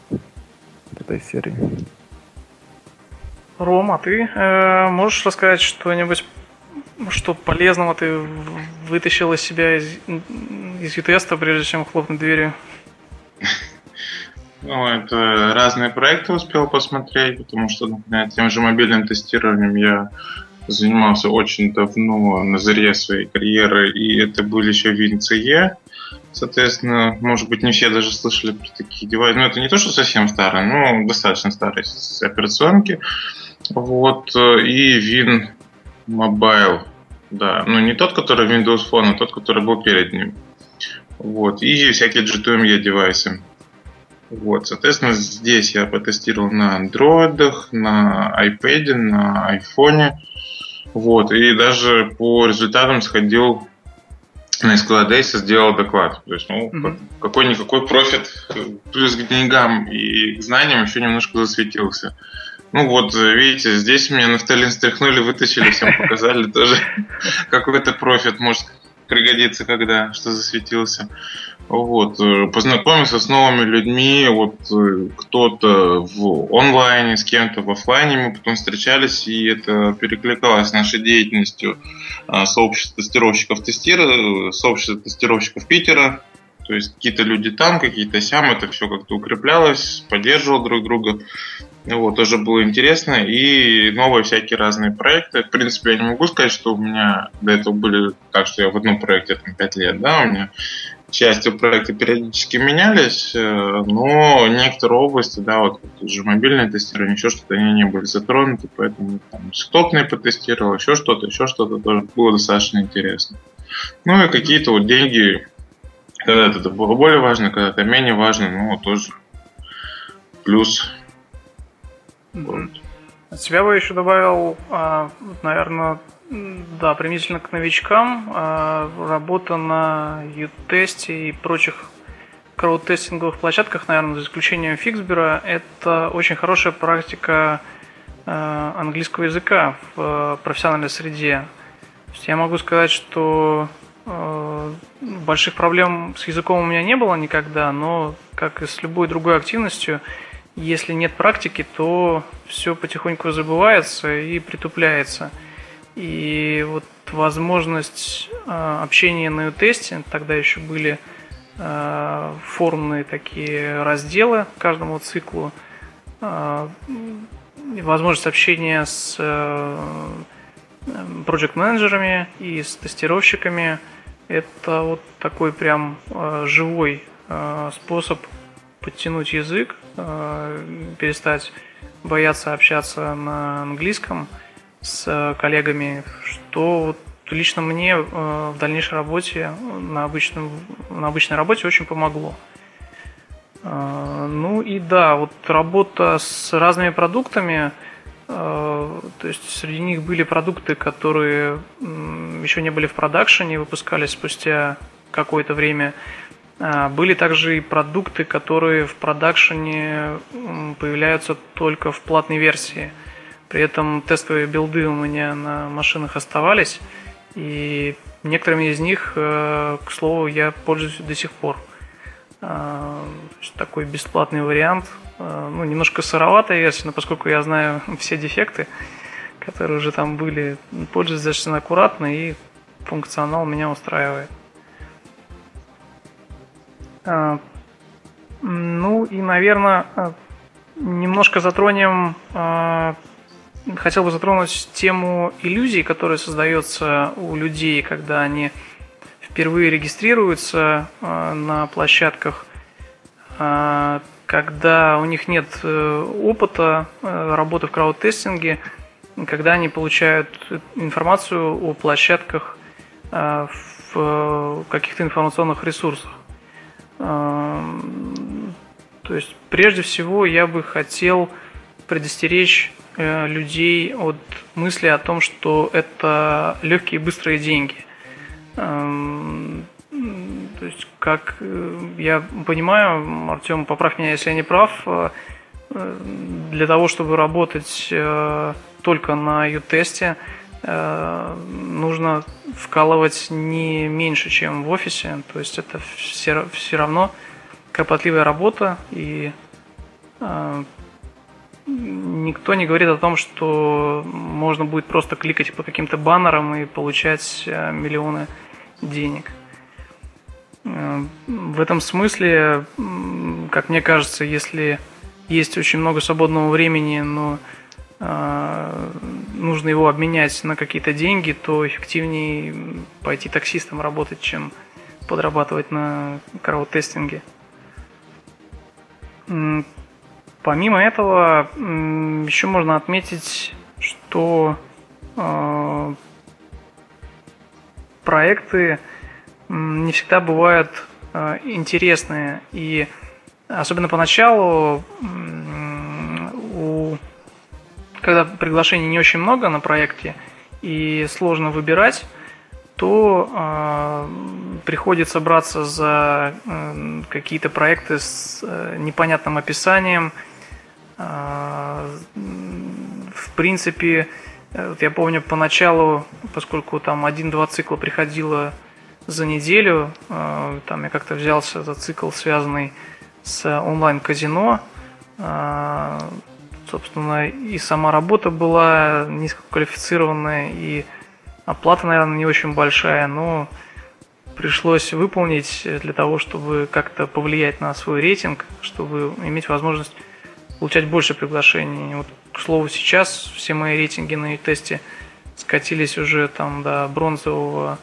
этой серии. Рома, ты э, можешь рассказать что-нибудь, что полезного ты вытащил из себя из, из ютеста, прежде чем хлопнуть дверью? Ну, это разные проекты успел посмотреть, потому что, например, тем же мобильным тестированием я занимался очень давно на заре своей карьеры, и это были еще WinCE. Соответственно, может быть, не все даже слышали про такие девайсы. Ну, это не то, что совсем старые, но достаточно старые операционки. Вот. И Win Mobile. Да, ну не тот, который Windows Phone, а тот, который был перед ним. Вот. И всякие G2ME девайсы. Вот, соответственно, здесь я потестировал на андроидах, на iPad, на iPhone. Вот, и даже по результатам сходил на Escaladace сделал доклад. То есть, ну, mm-hmm. какой-никакой профит плюс к деньгам и к знаниям еще немножко засветился. Ну вот, видите, здесь меня нафталин стряхнули, вытащили, всем показали тоже какой-то профит может пригодится, когда что засветился. Вот, э, познакомиться с новыми людьми, вот э, кто-то в онлайне, с кем-то в офлайне, мы потом встречались, и это перекликалось с нашей деятельностью а, сообщества тестировщиков тестира, сообщества тестировщиков Питера, то есть какие-то люди там, какие-то сям, это все как-то укреплялось, поддерживало друг друга. Вот, тоже было интересно. И новые всякие разные проекты. В принципе, я не могу сказать, что у меня до этого были так, что я в одном проекте там 5 лет, да, у меня частью проекта периодически менялись, э, но некоторые области, да, вот уже мобильное тестирование, еще что-то, они не были затронуты, поэтому там стопные потестировал, еще что-то, еще что-то тоже было достаточно интересно. Ну и какие-то вот деньги, когда это более важно, когда это менее важно, ну тоже плюс вот. От себя бы еще добавил, а, наверное, да, применительно к новичкам, а, работа на ю-тесте и прочих крауд-тестинговых площадках, наверное, за исключением Фиксбера, это очень хорошая практика а, английского языка в профессиональной среде. я могу сказать, что больших проблем с языком у меня не было никогда, но как и с любой другой активностью, если нет практики, то все потихоньку забывается и притупляется. И вот возможность э, общения на ю-тесте, тогда еще были э, форумные такие разделы каждому циклу, э, возможность общения с проект-менеджерами и с тестировщиками, это вот такой прям живой способ подтянуть язык, э, перестать бояться общаться на английском с коллегами, что вот лично мне э, в дальнейшей работе, на, обычном, на обычной работе очень помогло. Э, ну и да, вот работа с разными продуктами, то есть среди них были продукты, которые еще не были в продакшене, выпускались спустя какое-то время. А, были также и продукты, которые в продакшене появляются только в платной версии. При этом тестовые билды у меня на машинах оставались, и некоторыми из них, э, к слову, я пользуюсь до сих пор. Такой бесплатный вариант, э, ну, немножко сыроватая версия, но поскольку я знаю все дефекты, которые уже там были, пользуюсь достаточно аккуратно, и функционал меня устраивает. А, ну и, наверное, а, немножко затронем, хотел бы затронуть тему иллюзий, которая создается у людей, когда они впервые регистрируются на площадках, когда у них нет э, опыта э, работы в крауд-тестинге, когда они получают информацию о площадках в э, каких-то информационных ресурсах. То есть, прежде всего, я бы хотел предостеречь людей от мысли о том, что это легкие и быстрые деньги. Как э, я понимаю, Артем, поправь меня, если я не прав, э, для того, чтобы работать только на ю-тесте, Э, нужно вкалывать не меньше, чем в офисе. То есть это все, все равно кропотливая работа, и э, никто не говорит о том, что можно будет просто кликать по каким-то баннерам и получать э, миллионы денег. В этом смысле, как мне кажется, если есть очень много свободного времени, но а, нужно его обменять на какие-то деньги, то эффективнее пойти таксистом работать, чем подрабатывать на крауд-тестинге. Помимо этого, еще можно отметить, что а, проекты не всегда бывают а, интересные. И особенно поначалу когда приглашений не очень много на проекте и сложно выбирать, то э, приходится браться за э, какие-то проекты с э, непонятным описанием. Э, в принципе, э, вот я помню поначалу, поскольку там один-два цикла приходило за неделю, э, там я как-то взялся за цикл, связанный с онлайн-казино. Э, собственно, и сама работа была низкоквалифицированная, и оплата, наверное, не очень большая, но пришлось выполнить для того, чтобы как-то повлиять на свой рейтинг, чтобы иметь возможность получать больше приглашений. Вот, к слову, сейчас все мои рейтинги на тесте скатились уже там до бронзового,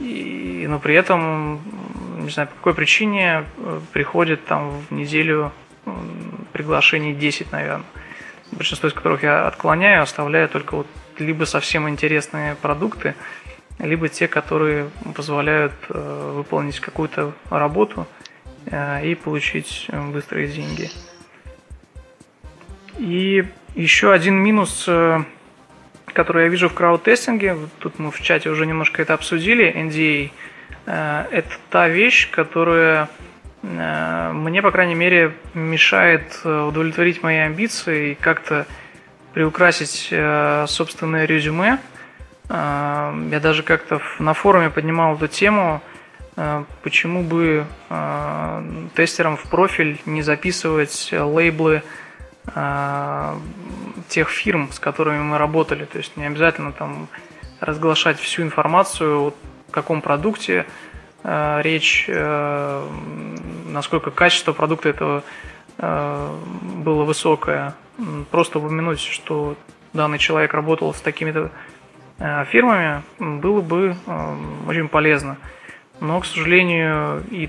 и, но при этом, не знаю, по какой причине э, приходит там в неделю приглашений 10, наверное. Большинство из которых я отклоняю, оставляю только вот либо совсем интересные продукты, либо те, которые позволяют э, выполнить какую-то работу э, и получить быстрые деньги. И еще один минус, э, который я вижу в крауд-тестинге, тут мы в чате уже немножко это обсудили, NDA, э, это та вещь, которая э, мне, по крайней мере, мешает э, удовлетворить мои амбиции и как-то приукрасить собственное резюме. Я даже как-то на форуме поднимал эту тему, почему бы тестерам в профиль не записывать лейблы тех фирм, с которыми мы работали. То есть не обязательно там разглашать всю информацию о каком продукте речь, насколько качество продукта этого было высокое просто упомянуть, что данный человек работал с такими-то э, фирмами, было бы э, очень полезно. Но, к сожалению, и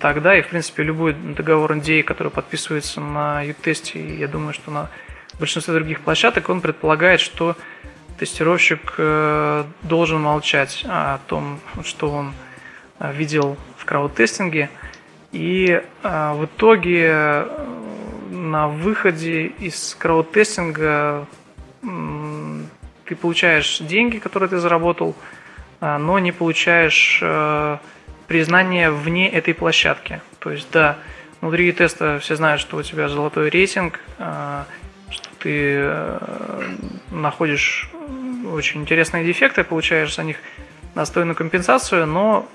тогда, и в принципе любой договор NDA, который подписывается на ю-тесте, я думаю, что на большинстве других площадок, он предполагает, что тестировщик э, должен молчать о том, что он видел в крауд-тестинге. И в итоге на выходе из крауд-тестинга ты получаешь деньги, которые ты заработал, а, но не получаешь э, признание вне этой площадки. То есть, да, внутри теста все знают, что у тебя золотой рейтинг, а, что ты э, находишь очень интересные дефекты, получаешь за них достойную компенсацию, но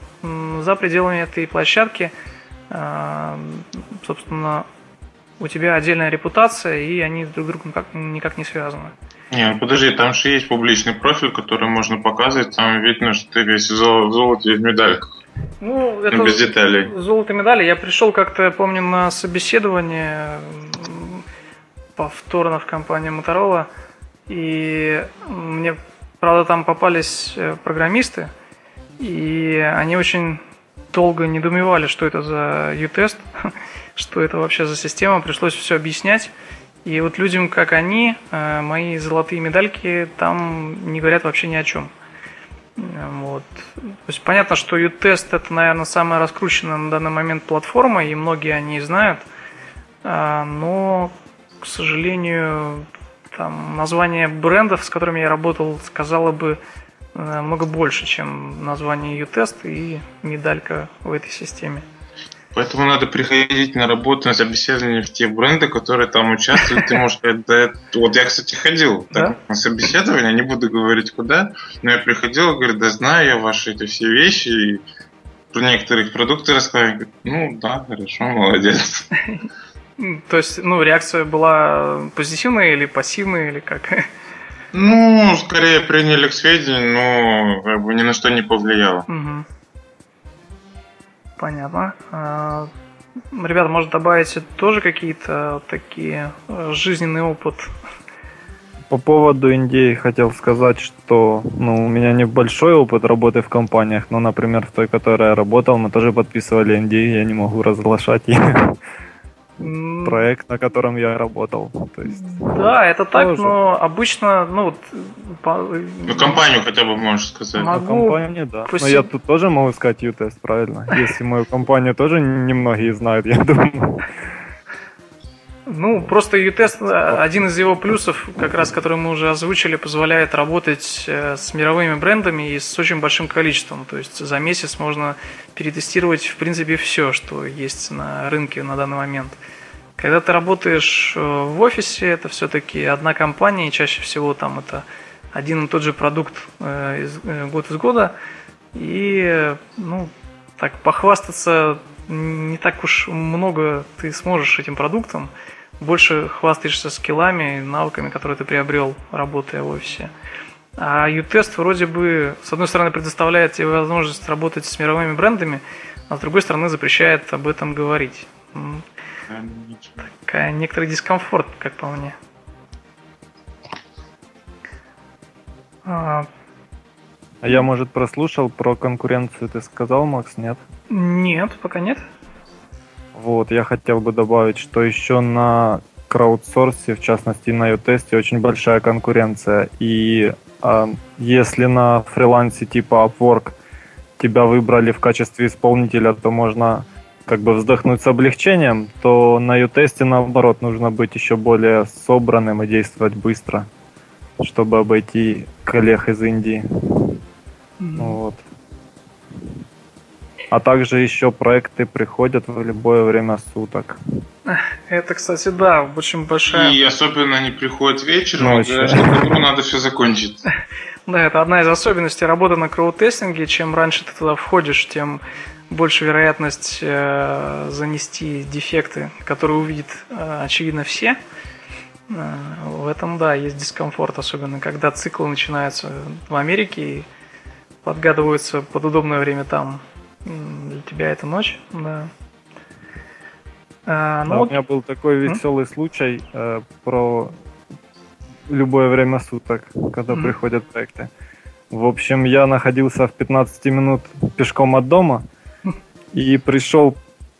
за пределами этой площадки, собственно, у тебя отдельная репутация, и они друг с другом никак не связаны. Не, ну подожди, там же есть публичный профиль, который можно показывать, там видно, что ты весь в золоте и в медальках. Ну, это без деталей. Золото медали. Я пришел как-то, помню, на собеседование повторно в компанию Motorola, и мне, правда, там попались э, программисты, и они очень долго недоумевали, что это за U-тест, что это вообще за система, пришлось все объяснять. И вот людям, как они, э, мои золотые медальки там не говорят вообще ни о чем. Вот. То есть понятно, что U-тест это, наверное, самая раскрученная на данный момент платформа, и многие они знают. А, но, к сожалению, там название брендов, с которыми я работал, сказала бы э, много больше, чем название U-тест и медалька в этой системе. Поэтому надо приходить на работу, на собеседование в те бренды, которые там участвуют. Ты можешь да, вот я, кстати, ходил так, на собеседование, не буду говорить куда, но я приходил говорю, да знаю я ваши эти все вещи, и про некоторых продукты рассказываю. Ну да, хорошо, молодец. То есть, ну, реакция была позитивная или пассивная, или как? Ну, скорее приняли к сведению, но как бы ни на что не повлияло. Угу. Понятно. А, ребята, может добавить тоже какие-то такие э, жизненный опыт? По поводу Индии хотел сказать, что ну, у меня небольшой опыт работы в компаниях, но, например, в той, которой я работал, мы тоже подписывали Индии, я не могу разглашать их проект, на котором я работал. То есть, да, это так, тоже. но обычно, ну, по... ну компанию хотя бы можешь сказать. Могу... Ну, компанию, да. Пусть... Но я тут тоже могу сказать U-тест, правильно? Если мою компанию тоже немногие знают, я думаю. Ну, просто U-тест, э, один из его плюсов, как раз который мы уже озвучили, позволяет работать э, с мировыми брендами и с очень большим количеством. То есть за месяц можно перетестировать, в принципе, все, что есть на рынке на данный момент. Когда ты работаешь э, в офисе, это все-таки одна компания, и чаще всего там это один и тот же продукт год из года. И, ну, так похвастаться не так уж много ты сможешь этим продуктом. Больше хвастаешься скиллами и навыками, которые ты приобрел, работая в офисе. А U-Test вроде бы, с одной стороны, предоставляет тебе возможность работать с мировыми брендами, а с другой стороны, запрещает об этом говорить. Такая некоторый дискомфорт, как по мне. А, а я, может, прослушал про конкуренцию, ты сказал, Макс, нет? Нет, пока нет. Вот, я хотел бы добавить, что еще на краудсорсе, в частности на ю-тесте, очень большая конкуренция. И э, если на фрилансе типа Upwork тебя выбрали в качестве исполнителя, то можно как бы вздохнуть с облегчением, то на ю-тесте наоборот нужно быть еще более собранным и действовать быстро, чтобы обойти коллег из Индии. Mm-hmm. Вот. А также еще проекты приходят в любое время суток. Это, кстати, да, очень большая... И особенно они приходят вечером, Ночью. говорят, что к утру надо все закончить. Да, это одна из особенностей работы на кроу-тестинге. Чем раньше ты туда входишь, тем больше вероятность э, занести дефекты, которые увидят, э, очевидно, все. Э, в этом, да, есть дискомфорт, особенно когда цикл начинается в Америке и подгадываются под удобное время там. Для тебя это ночь, да. А, ну да, вот... У меня был такой веселый mm? случай э, про любое время суток, когда mm. приходят проекты. В общем, я находился в 15 минут пешком от дома и пришел,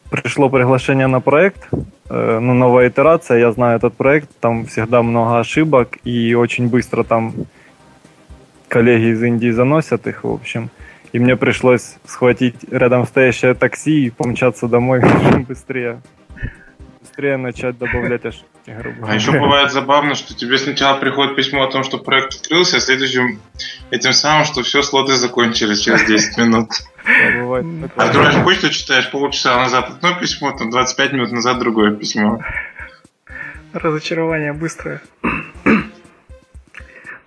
пришло приглашение на проект, э, ну, новая итерация, я знаю этот проект, там всегда много ошибок и очень быстро там коллеги из Индии заносят их, в общем. И мне пришлось схватить рядом стоящее такси и помчаться домой быстрее. Быстрее начать добавлять ошибки, грубо А еще бывает забавно, что тебе сначала приходит письмо о том, что проект открылся, а следующим этим самым, что все, слоты закончились через 10 минут. А ты почту читаешь полчаса назад одно письмо, там 25 минут назад другое письмо. Разочарование быстрое.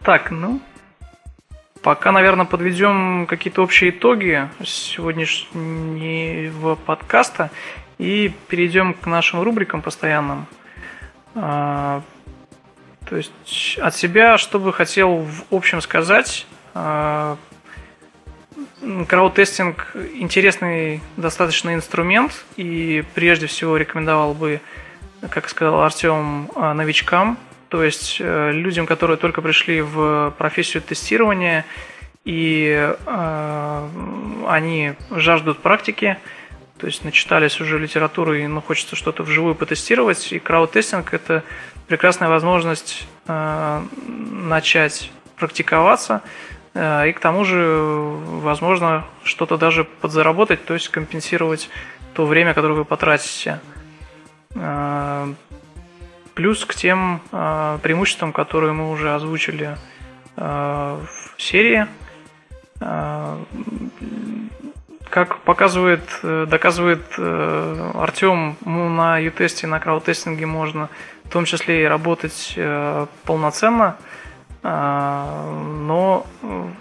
Так, ну, Пока, наверное, подведем какие-то общие итоги сегодняшнего подкаста и перейдем к нашим рубрикам постоянным. А, то есть от себя, что бы хотел в общем сказать, а, Краудтестинг – интересный достаточно инструмент, и прежде всего рекомендовал бы, как сказал Артем, а, новичкам – то есть э, людям, которые только пришли в профессию тестирования, и э, они жаждут практики, то есть начитались уже литературы, и ну, хочется что-то вживую потестировать, и крауд-тестинг – это прекрасная возможность э, начать практиковаться, э, и к тому же, возможно, что-то даже подзаработать, то есть компенсировать то время, которое вы потратите. Э, Плюс к тем э, преимуществам, которые мы уже озвучили э, в серии. Э, как показывает, доказывает э, Артем, ну, на ю-тесте, на крауд-тестинге можно в том числе и работать э, полноценно. Но,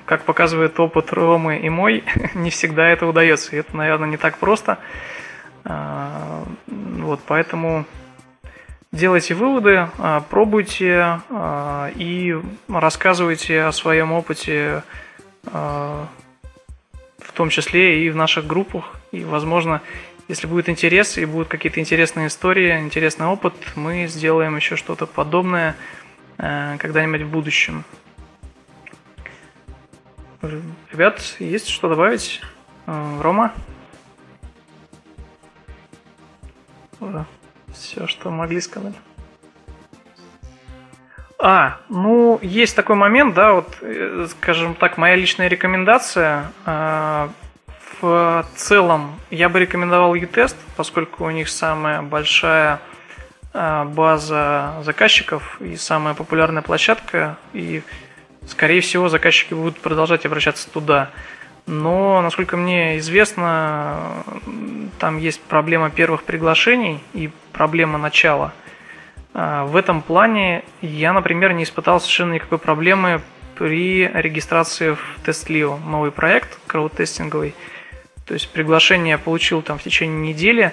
как показывает опыт Ромы и мой, не всегда это удается. И это, наверное, не так просто. Вот, поэтому делайте выводы, а, пробуйте а, и рассказывайте о своем опыте, а, в том числе и в наших группах. И, возможно, если будет интерес и будут какие-то интересные истории, интересный опыт, мы сделаем еще что-то подобное когда-нибудь в будущем. Ребят, есть что добавить? Рома? Ура все, что могли сказать. А, ну, есть такой момент, да, вот, э, скажем так, моя личная рекомендация. Э, в целом, я бы рекомендовал U-тест, поскольку у них самая большая база заказчиков и самая популярная площадка, и, скорее всего, заказчики будут продолжать обращаться туда. Но, насколько мне известно, там есть проблема первых приглашений и проблема начала. А, в этом плане я, например, не испытал совершенно никакой проблемы при регистрации в TestLio, новый проект краудтестинговый. То есть приглашение я получил там в течение недели,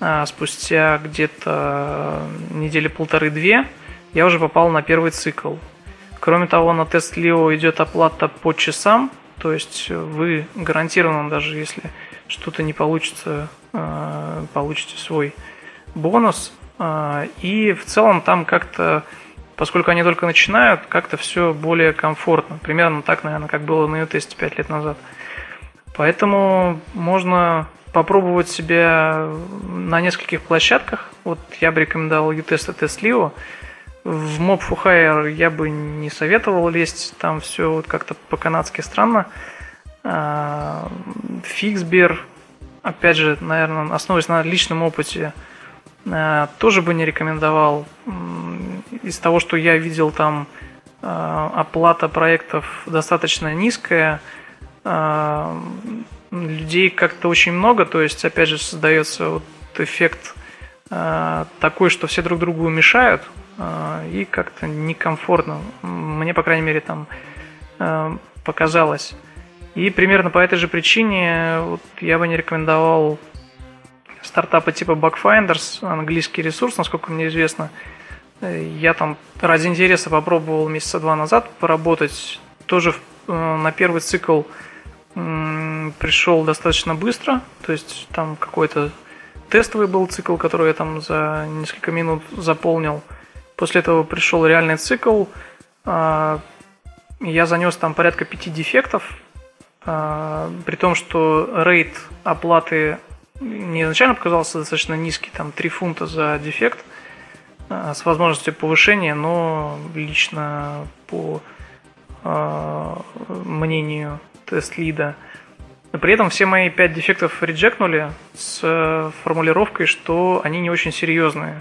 а спустя где-то недели полторы-две я уже попал на первый цикл. Кроме того, на TestLio идет оплата по часам, то есть вы гарантированно, даже если что-то не получится, э, получите свой бонус. Э, и в целом там как-то, поскольку они только начинают, как-то все более комфортно. Примерно так, наверное, как было на U-тесте 5 лет назад. Поэтому можно попробовать себя на нескольких площадках. Вот я бы рекомендовал U-тест и TestLio. В Mob for Hire я бы не советовал лезть, там все вот как-то по-канадски странно. Фиксбер, а, опять же, наверное, основываясь на личном опыте, а, тоже бы не рекомендовал. Из того, что я видел там, а, оплата проектов достаточно низкая, людей как-то очень много, то есть, опять же, создается вот эффект такой, что все друг другу мешают, и как-то некомфортно. Мне, по крайней мере, там а, показалось. И примерно по этой же причине вот, я бы не рекомендовал стартапы типа Bugfinders, английский ресурс, насколько мне известно. Я там ради интереса попробовал месяца два назад поработать. Тоже э, на первый цикл пришел достаточно быстро. То есть там какой-то тестовый был цикл, который я там за несколько минут заполнил. После этого пришел реальный цикл. А, я занес там порядка пяти дефектов, а, при том, что рейд оплаты не изначально показался достаточно низкий, там 3 фунта за дефект а, с возможностью повышения, но лично по мнению тест-лида. При этом все мои 5 дефектов реджекнули с формулировкой, что они не очень серьезные.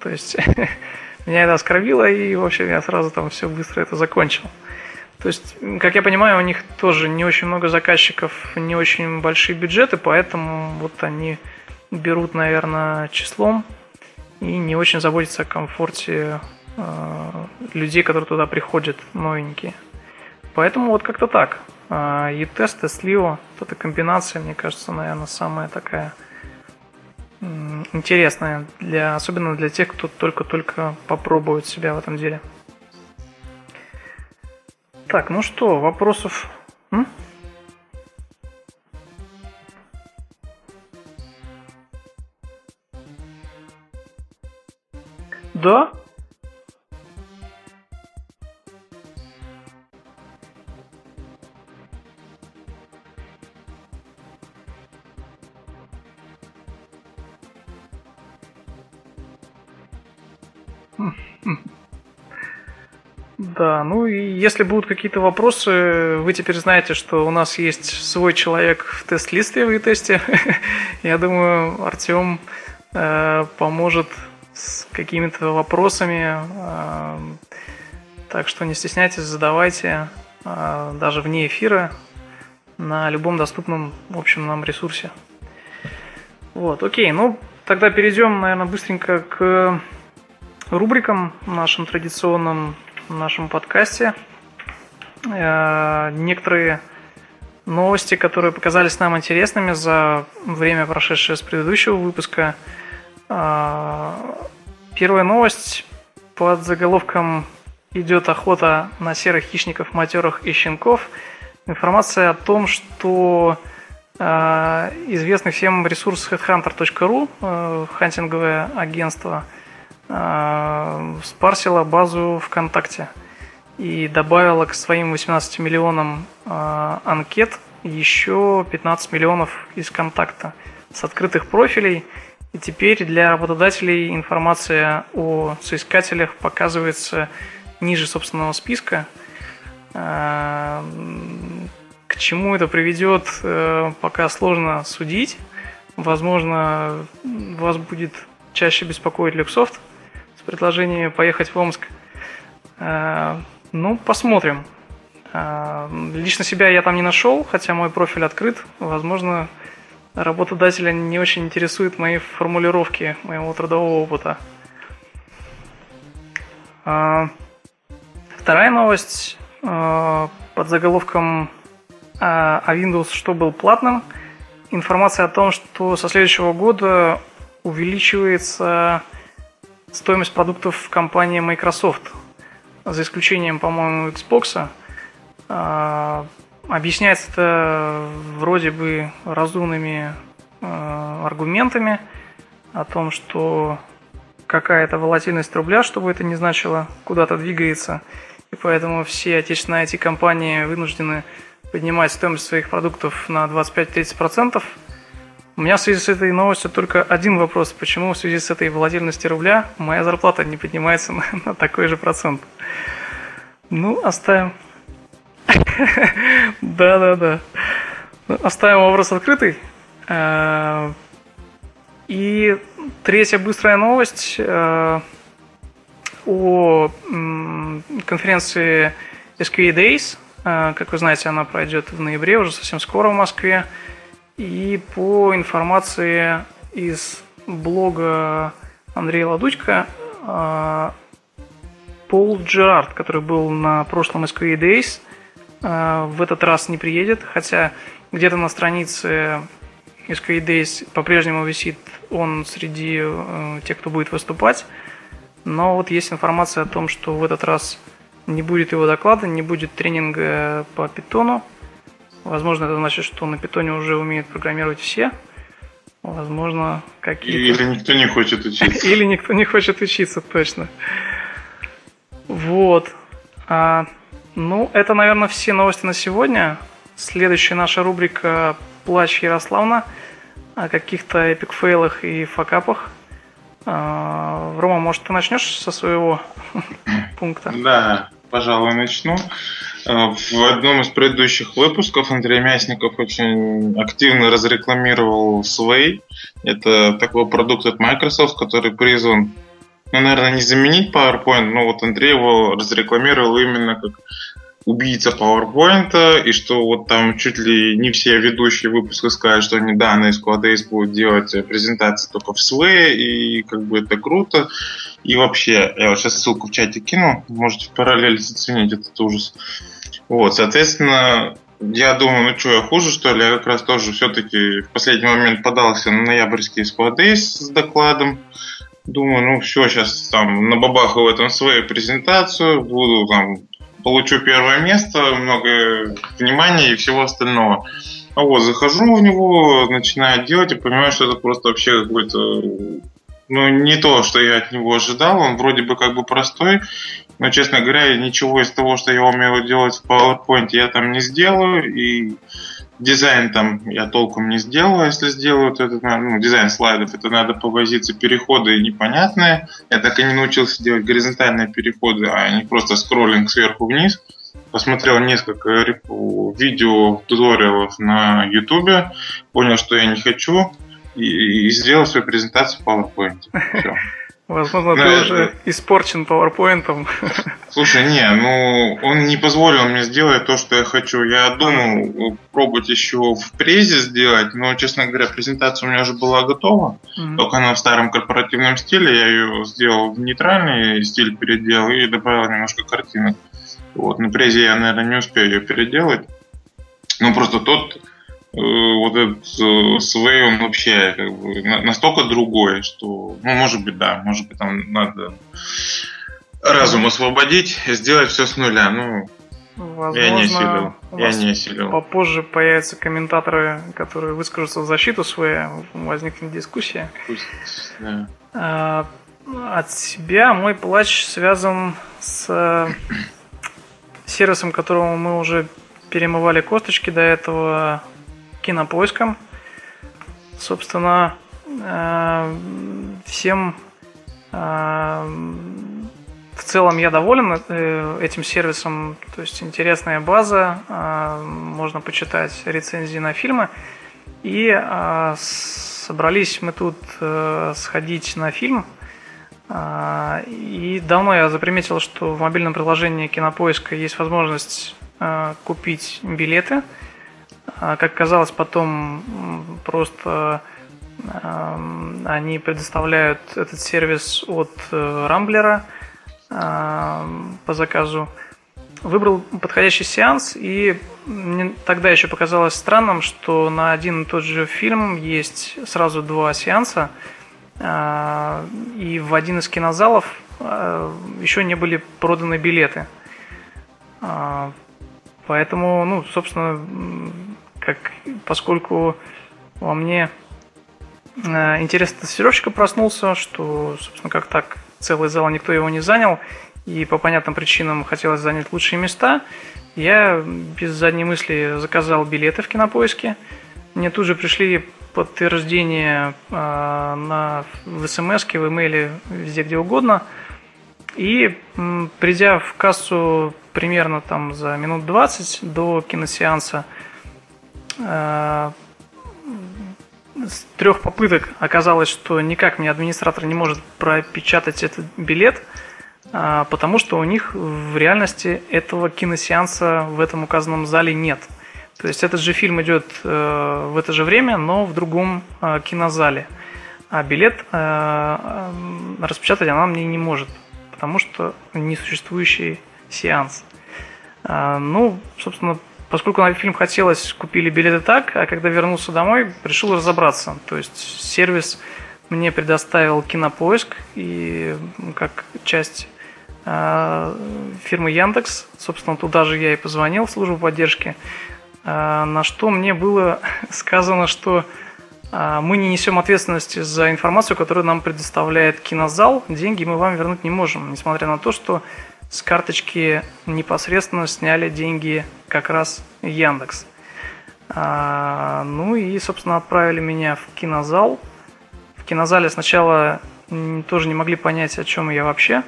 То есть Меня это оскорбило, и, в общем, я сразу там все быстро это закончил. То есть, как я понимаю, у них тоже не очень много заказчиков, не очень большие бюджеты, поэтому вот они берут, наверное, числом и не очень заботятся о комфорте э, людей, которые туда приходят, новенькие. Поэтому вот как-то так. Э, и тест, и слива, вот эта комбинация, мне кажется, наверное, самая такая интересная, для, особенно для тех, кто только-только попробует себя в этом деле. Так, ну что, вопросов? М? Да, Да, ну и если будут какие-то вопросы, вы теперь знаете, что у нас есть свой человек в тест-листе в тесте. Я думаю, Артем э, поможет с какими-то вопросами. Э, так что не стесняйтесь, задавайте э, даже вне эфира на любом доступном, в общем, нам ресурсе. Вот, окей, ну тогда перейдем, наверное, быстренько к рубрикам нашим традиционным в нашем подкасте. Э, некоторые новости, которые показались нам интересными за время, прошедшее с предыдущего выпуска. Э, первая новость под заголовком «Идет охота на серых хищников, матерых и щенков». Информация о том, что э, известный всем ресурс headhunter.ru, хантинговое агентство – спарсила базу ВКонтакте и добавила к своим 18 миллионам э, анкет еще 15 миллионов из контакта с открытых профилей. И теперь для работодателей информация о соискателях показывается ниже собственного списка. К чему это приведет, пока сложно судить. Возможно, вас будет чаще беспокоит Люксофт с предложением поехать в Омск. Э, ну, посмотрим. Э, лично себя я там не нашел, хотя мой профиль открыт. Возможно, работодателя не очень интересуют мои формулировки моего трудового опыта. Вторая новость под заголовком а Windows что был платным – информация о том, что со следующего года увеличивается стоимость продуктов компании Microsoft, за исключением, по-моему, Xbox. А, объясняется это вроде бы разумными а, аргументами о том, что какая-то волатильность рубля, чтобы это не значило, куда-то двигается. И поэтому все отечественные IT-компании вынуждены поднимать стоимость своих продуктов на 25-30%. У меня в связи с этой новостью только один вопрос. Почему в связи с этой волатильностью рубля моя зарплата не поднимается на, на такой же процент? Ну, оставим. Да-да-да. Оставим вопрос открытый. Э, и третья быстрая новость э, о конференции SQA Days – а, как вы знаете, она пройдет в ноябре, уже совсем скоро в Москве. И по информации из блога Андрея Ладучка, а, Пол Джерард, который был на прошлом SQA Days, а, в этот раз не приедет, хотя где-то на странице SQA Days по-прежнему висит он среди э, тех, кто будет выступать. Но вот есть информация о том, что в этот раз не будет его доклада, не будет тренинга по питону. Возможно, это значит, что на питоне уже умеют программировать все. Возможно, какие-то... Или никто не хочет учиться. Или никто не хочет учиться, точно. Вот. А, ну, это, наверное, все новости на сегодня. Следующая наша рубрика «Плач Ярославна» о каких-то эпик-фейлах и факапах. А, Рома, может, ты начнешь со своего пункта? Да, пожалуй, начну. Э, в одном из предыдущих выпусков Андрей Мясников очень активно разрекламировал Sway. Это такой продукт от Microsoft, который призван, ну, наверное, не заменить PowerPoint, но вот Андрей его разрекламировал именно как убийца PowerPoint, и что вот там чуть ли не все ведущие выпуска скажут, что они, да, на Squadace будут делать презентации только в Sway, и как бы это круто. И вообще, я вот сейчас ссылку в чате кину, можете в параллель заценить этот ужас. Вот, соответственно, я думаю, ну что, я хуже, что ли? Я как раз тоже все-таки в последний момент подался на ноябрьский Squadace с докладом. Думаю, ну все, сейчас там на бабаху в этом свою презентацию, буду там получу первое место, много внимания и всего остального. А вот, захожу в него, начинаю делать и понимаю, что это просто вообще какой-то ну, не то, что я от него ожидал. Он вроде бы как бы простой, но, честно говоря, ничего из того, что я умею делать в PowerPoint, я там не сделаю. И Дизайн там я толком не сделаю, если сделаю, то это ну, дизайн слайдов, это надо повозиться, переходы непонятные. Я так и не научился делать горизонтальные переходы, а не просто скроллинг сверху вниз. Посмотрел несколько видео, туториалов на YouTube, понял, что я не хочу, и, и сделал свою презентацию в PowerPoint. Все. Возможно, да, ты уже испорчен PowerPoint. Слушай, не, ну он не позволил мне сделать то, что я хочу. Я думал пробовать еще в презе сделать, но, честно говоря, презентация у меня уже была готова. Mm-hmm. Только она в старом корпоративном стиле. Я ее сделал в нейтральный стиль, переделал и добавил немножко картинок. Вот, на презе я, наверное, не успею ее переделать. Ну, просто тот Э, вот этот э, Свей, он вообще как бы настолько другой, что, ну, может быть, да, может быть, там надо разум освободить, сделать все с нуля. Ну, Возможно, я не осилил. Я не осилил. Попозже появятся комментаторы, которые выскажутся в защиту своей, возникнет дискуссия. Пусть, да. а, от себя мой плач связан с э, сервисом, которому мы уже перемывали косточки до этого кинопоиском. Собственно, э, всем э, в целом я доволен э, этим сервисом. То есть интересная база, можно почитать рецензии на фильмы. И собрались мы тут сходить на фильм. И давно я заприметил, что в мобильном приложении Кинопоиска есть возможность купить билеты. Э, как казалось, потом просто э, они предоставляют этот сервис от э, Рамблера э, по заказу выбрал подходящий сеанс, и мне тогда еще показалось странным, что на один и тот же фильм есть сразу два сеанса, а, и в один из кинозалов а, еще не были проданы билеты. А, поэтому, ну, собственно, как, поскольку во мне интерес тестировщика проснулся, что, собственно, как так, целый зал, никто его не занял, и по понятным причинам хотелось занять лучшие места, я без задней мысли заказал билеты в кинопоиске. Мне тут же пришли подтверждения э, на, в смс, в имейле, везде где угодно. И м, придя в кассу примерно там за минут 20 до киносеанса, э, с трех попыток оказалось, что никак мне администратор не может пропечатать этот билет – а, потому что у них в реальности этого киносеанса в этом указанном зале нет. То есть этот же фильм идет э, в это же время, но в другом э, кинозале. А билет э, распечатать она мне не может, потому что несуществующий сеанс. Ну, собственно, поскольку на фильм хотелось, купили билеты так, а когда вернулся домой, решил разобраться. То есть сервис мне предоставил кинопоиск и как часть Э, фирмы Яндекс. Собственно, туда же я и позвонил в службу поддержки. Э, на что мне было сказано, что э, мы не несем ответственности за информацию, которую нам предоставляет кинозал. Деньги мы вам вернуть не можем, несмотря на то, что с карточки непосредственно сняли деньги как раз Яндекс. Ну и, собственно, отправили меня в кинозал. В кинозале сначала тоже не могли понять, о чем я вообще.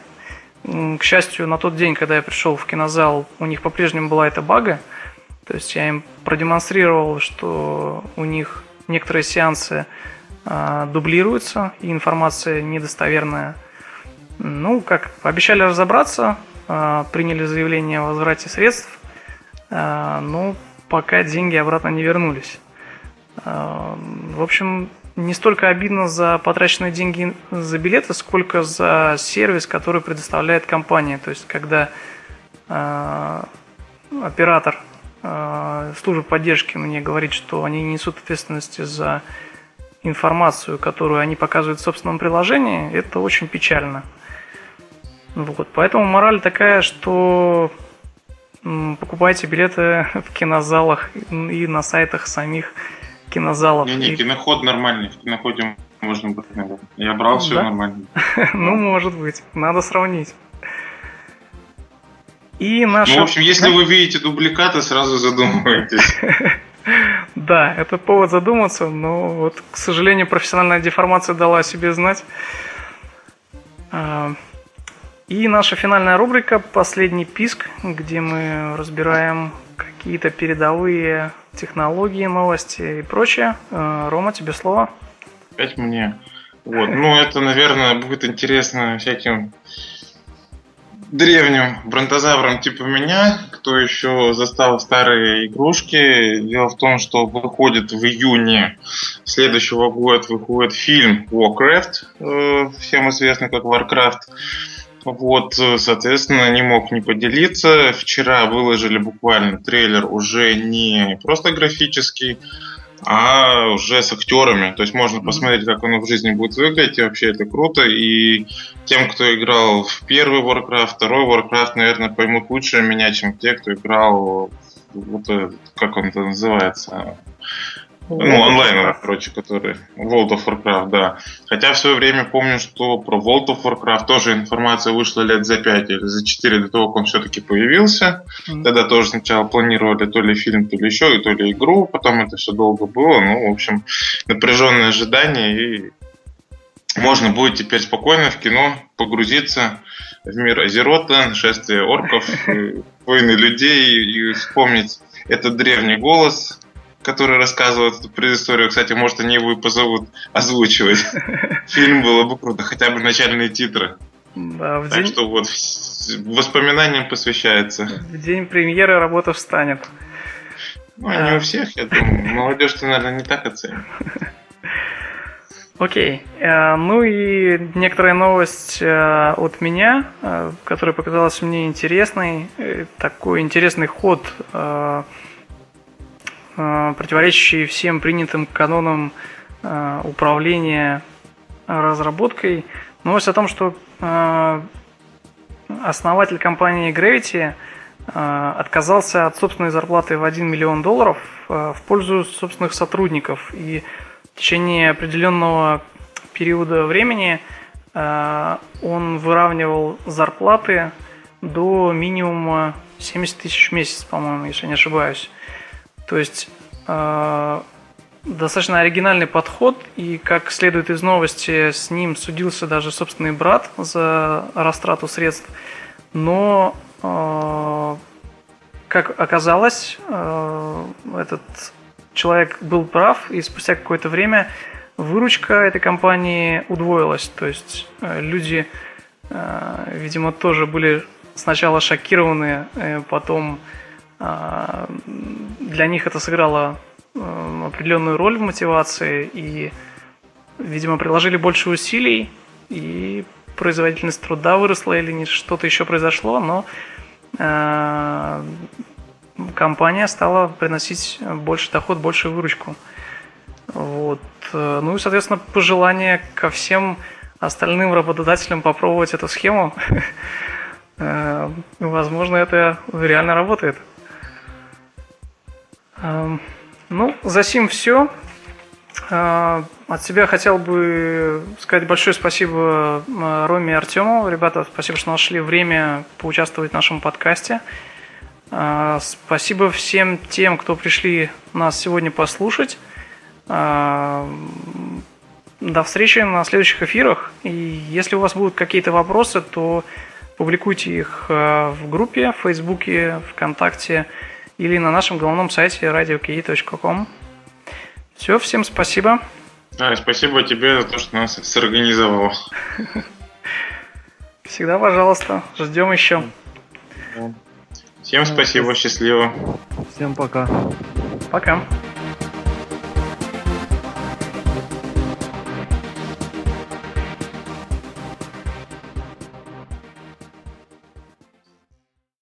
К счастью, на тот день, когда я пришел в кинозал, у них по-прежнему была эта бага. То есть я им продемонстрировал, что у них некоторые сеансы э, дублируются, и информация недостоверная. Ну, как, обещали разобраться, приняли заявление о возврате средств, э, но пока деньги обратно не вернулись. Э, в общем, не столько обидно за потраченные деньги за билеты, сколько за сервис, который предоставляет компания. То есть, когда оператор службы поддержки мне говорит, что они несут ответственности за информацию, которую они показывают в собственном приложении, это очень печально. Вот. Поэтому мораль такая, что покупайте билеты в кинозалах и на сайтах самих кинозалов. Не-не, и... киноход нормальный, в киноходе можно быть. Я брал все да? нормально. ну, может быть, надо сравнить. И наша... Ну, в общем, если вы видите дубликаты, сразу задумывайтесь. Да, это повод задуматься, но вот, к сожалению, профессиональная деформация дала о себе знать. И наша финальная рубрика «Последний писк», где мы разбираем какие-то передовые технологии, новости и прочее. Э, Рома, тебе слово. Опять мне. Вот. Ну, это, наверное, будет интересно всяким древним бронтозаврам типа меня, кто еще застал старые игрушки. Дело в том, что выходит в июне следующего года выходит фильм Warcraft, э, всем известный как Warcraft. Вот, э, соответственно, не мог не поделиться. Вчера выложили буквально трейлер уже не просто графический, а уже с актерами. То есть можно посмотреть, как оно в жизни будет выглядеть. И вообще это круто. И тем, кто играл в первый Warcraft, второй Warcraft, наверное, поймут лучше меня, чем те, кто играл вот, как он это называется, ну, онлайн, короче, который World of Warcraft, да. Хотя в свое время помню, что про World of Warcraft тоже информация вышла лет за 5 или за 4 до того, как он все-таки появился. Mm-hmm. Тогда тоже сначала планировали то ли фильм, то ли еще, и то ли игру. Потом это все долго было. Ну, в общем, напряженное ожидание. И можно будет теперь спокойно в кино погрузиться в мир Азерота, нашествие орков, войны людей и вспомнить этот древний голос, который рассказывает эту предысторию. Кстати, может, они его и позовут озвучивать. Фильм было бы круто, хотя бы начальные титры. Да, в так день... что вот воспоминаниям посвящается. В день премьеры работа встанет. Ну, а... не у всех, я думаю. Молодежь-то, наверное, не так оценит. Окей. Э, ну и некоторая новость э, от меня, э, которая показалась мне интересной. Такой интересный ход, противоречащий всем принятым канонам управления разработкой. Новость о том, что основатель компании Gravity отказался от собственной зарплаты в 1 миллион долларов в пользу собственных сотрудников. И в течение определенного периода времени э, он выравнивал зарплаты до минимума 70 тысяч в месяц, по-моему, если не ошибаюсь. То есть э, достаточно оригинальный подход, и как следует из новости, с ним судился даже собственный брат за растрату средств. Но, э, как оказалось, этот человек был прав, и спустя какое-то время выручка этой компании удвоилась. То есть э, люди, э, видимо, тоже были сначала шокированы, э, потом для них это сыграло определенную роль в мотивации, и, видимо, приложили больше усилий, и производительность труда выросла или что-то еще произошло, но компания стала приносить больше доход, больше выручку. Вот. Ну и, соответственно, пожелание ко всем остальным работодателям попробовать эту схему. Э, возможно, это реально работает. Эм, ну, за сим все. Э, от себя хотел бы сказать большое спасибо э, Роме и Артему. Ребята, спасибо, что нашли время поучаствовать в нашем подкасте. А, спасибо всем тем, кто пришли нас сегодня послушать. До встречи на следующих эфирах. И если у вас будут какие-то вопросы, то публикуйте их в группе, в Фейсбуке, ВКонтакте или на нашем головном сайте radio.ki.com. Все, всем спасибо. Да, спасибо тебе за то, что нас сорганизовал. Всегда пожалуйста. Ждем еще. Всем спасибо, счастливо. Всем пока. Пока.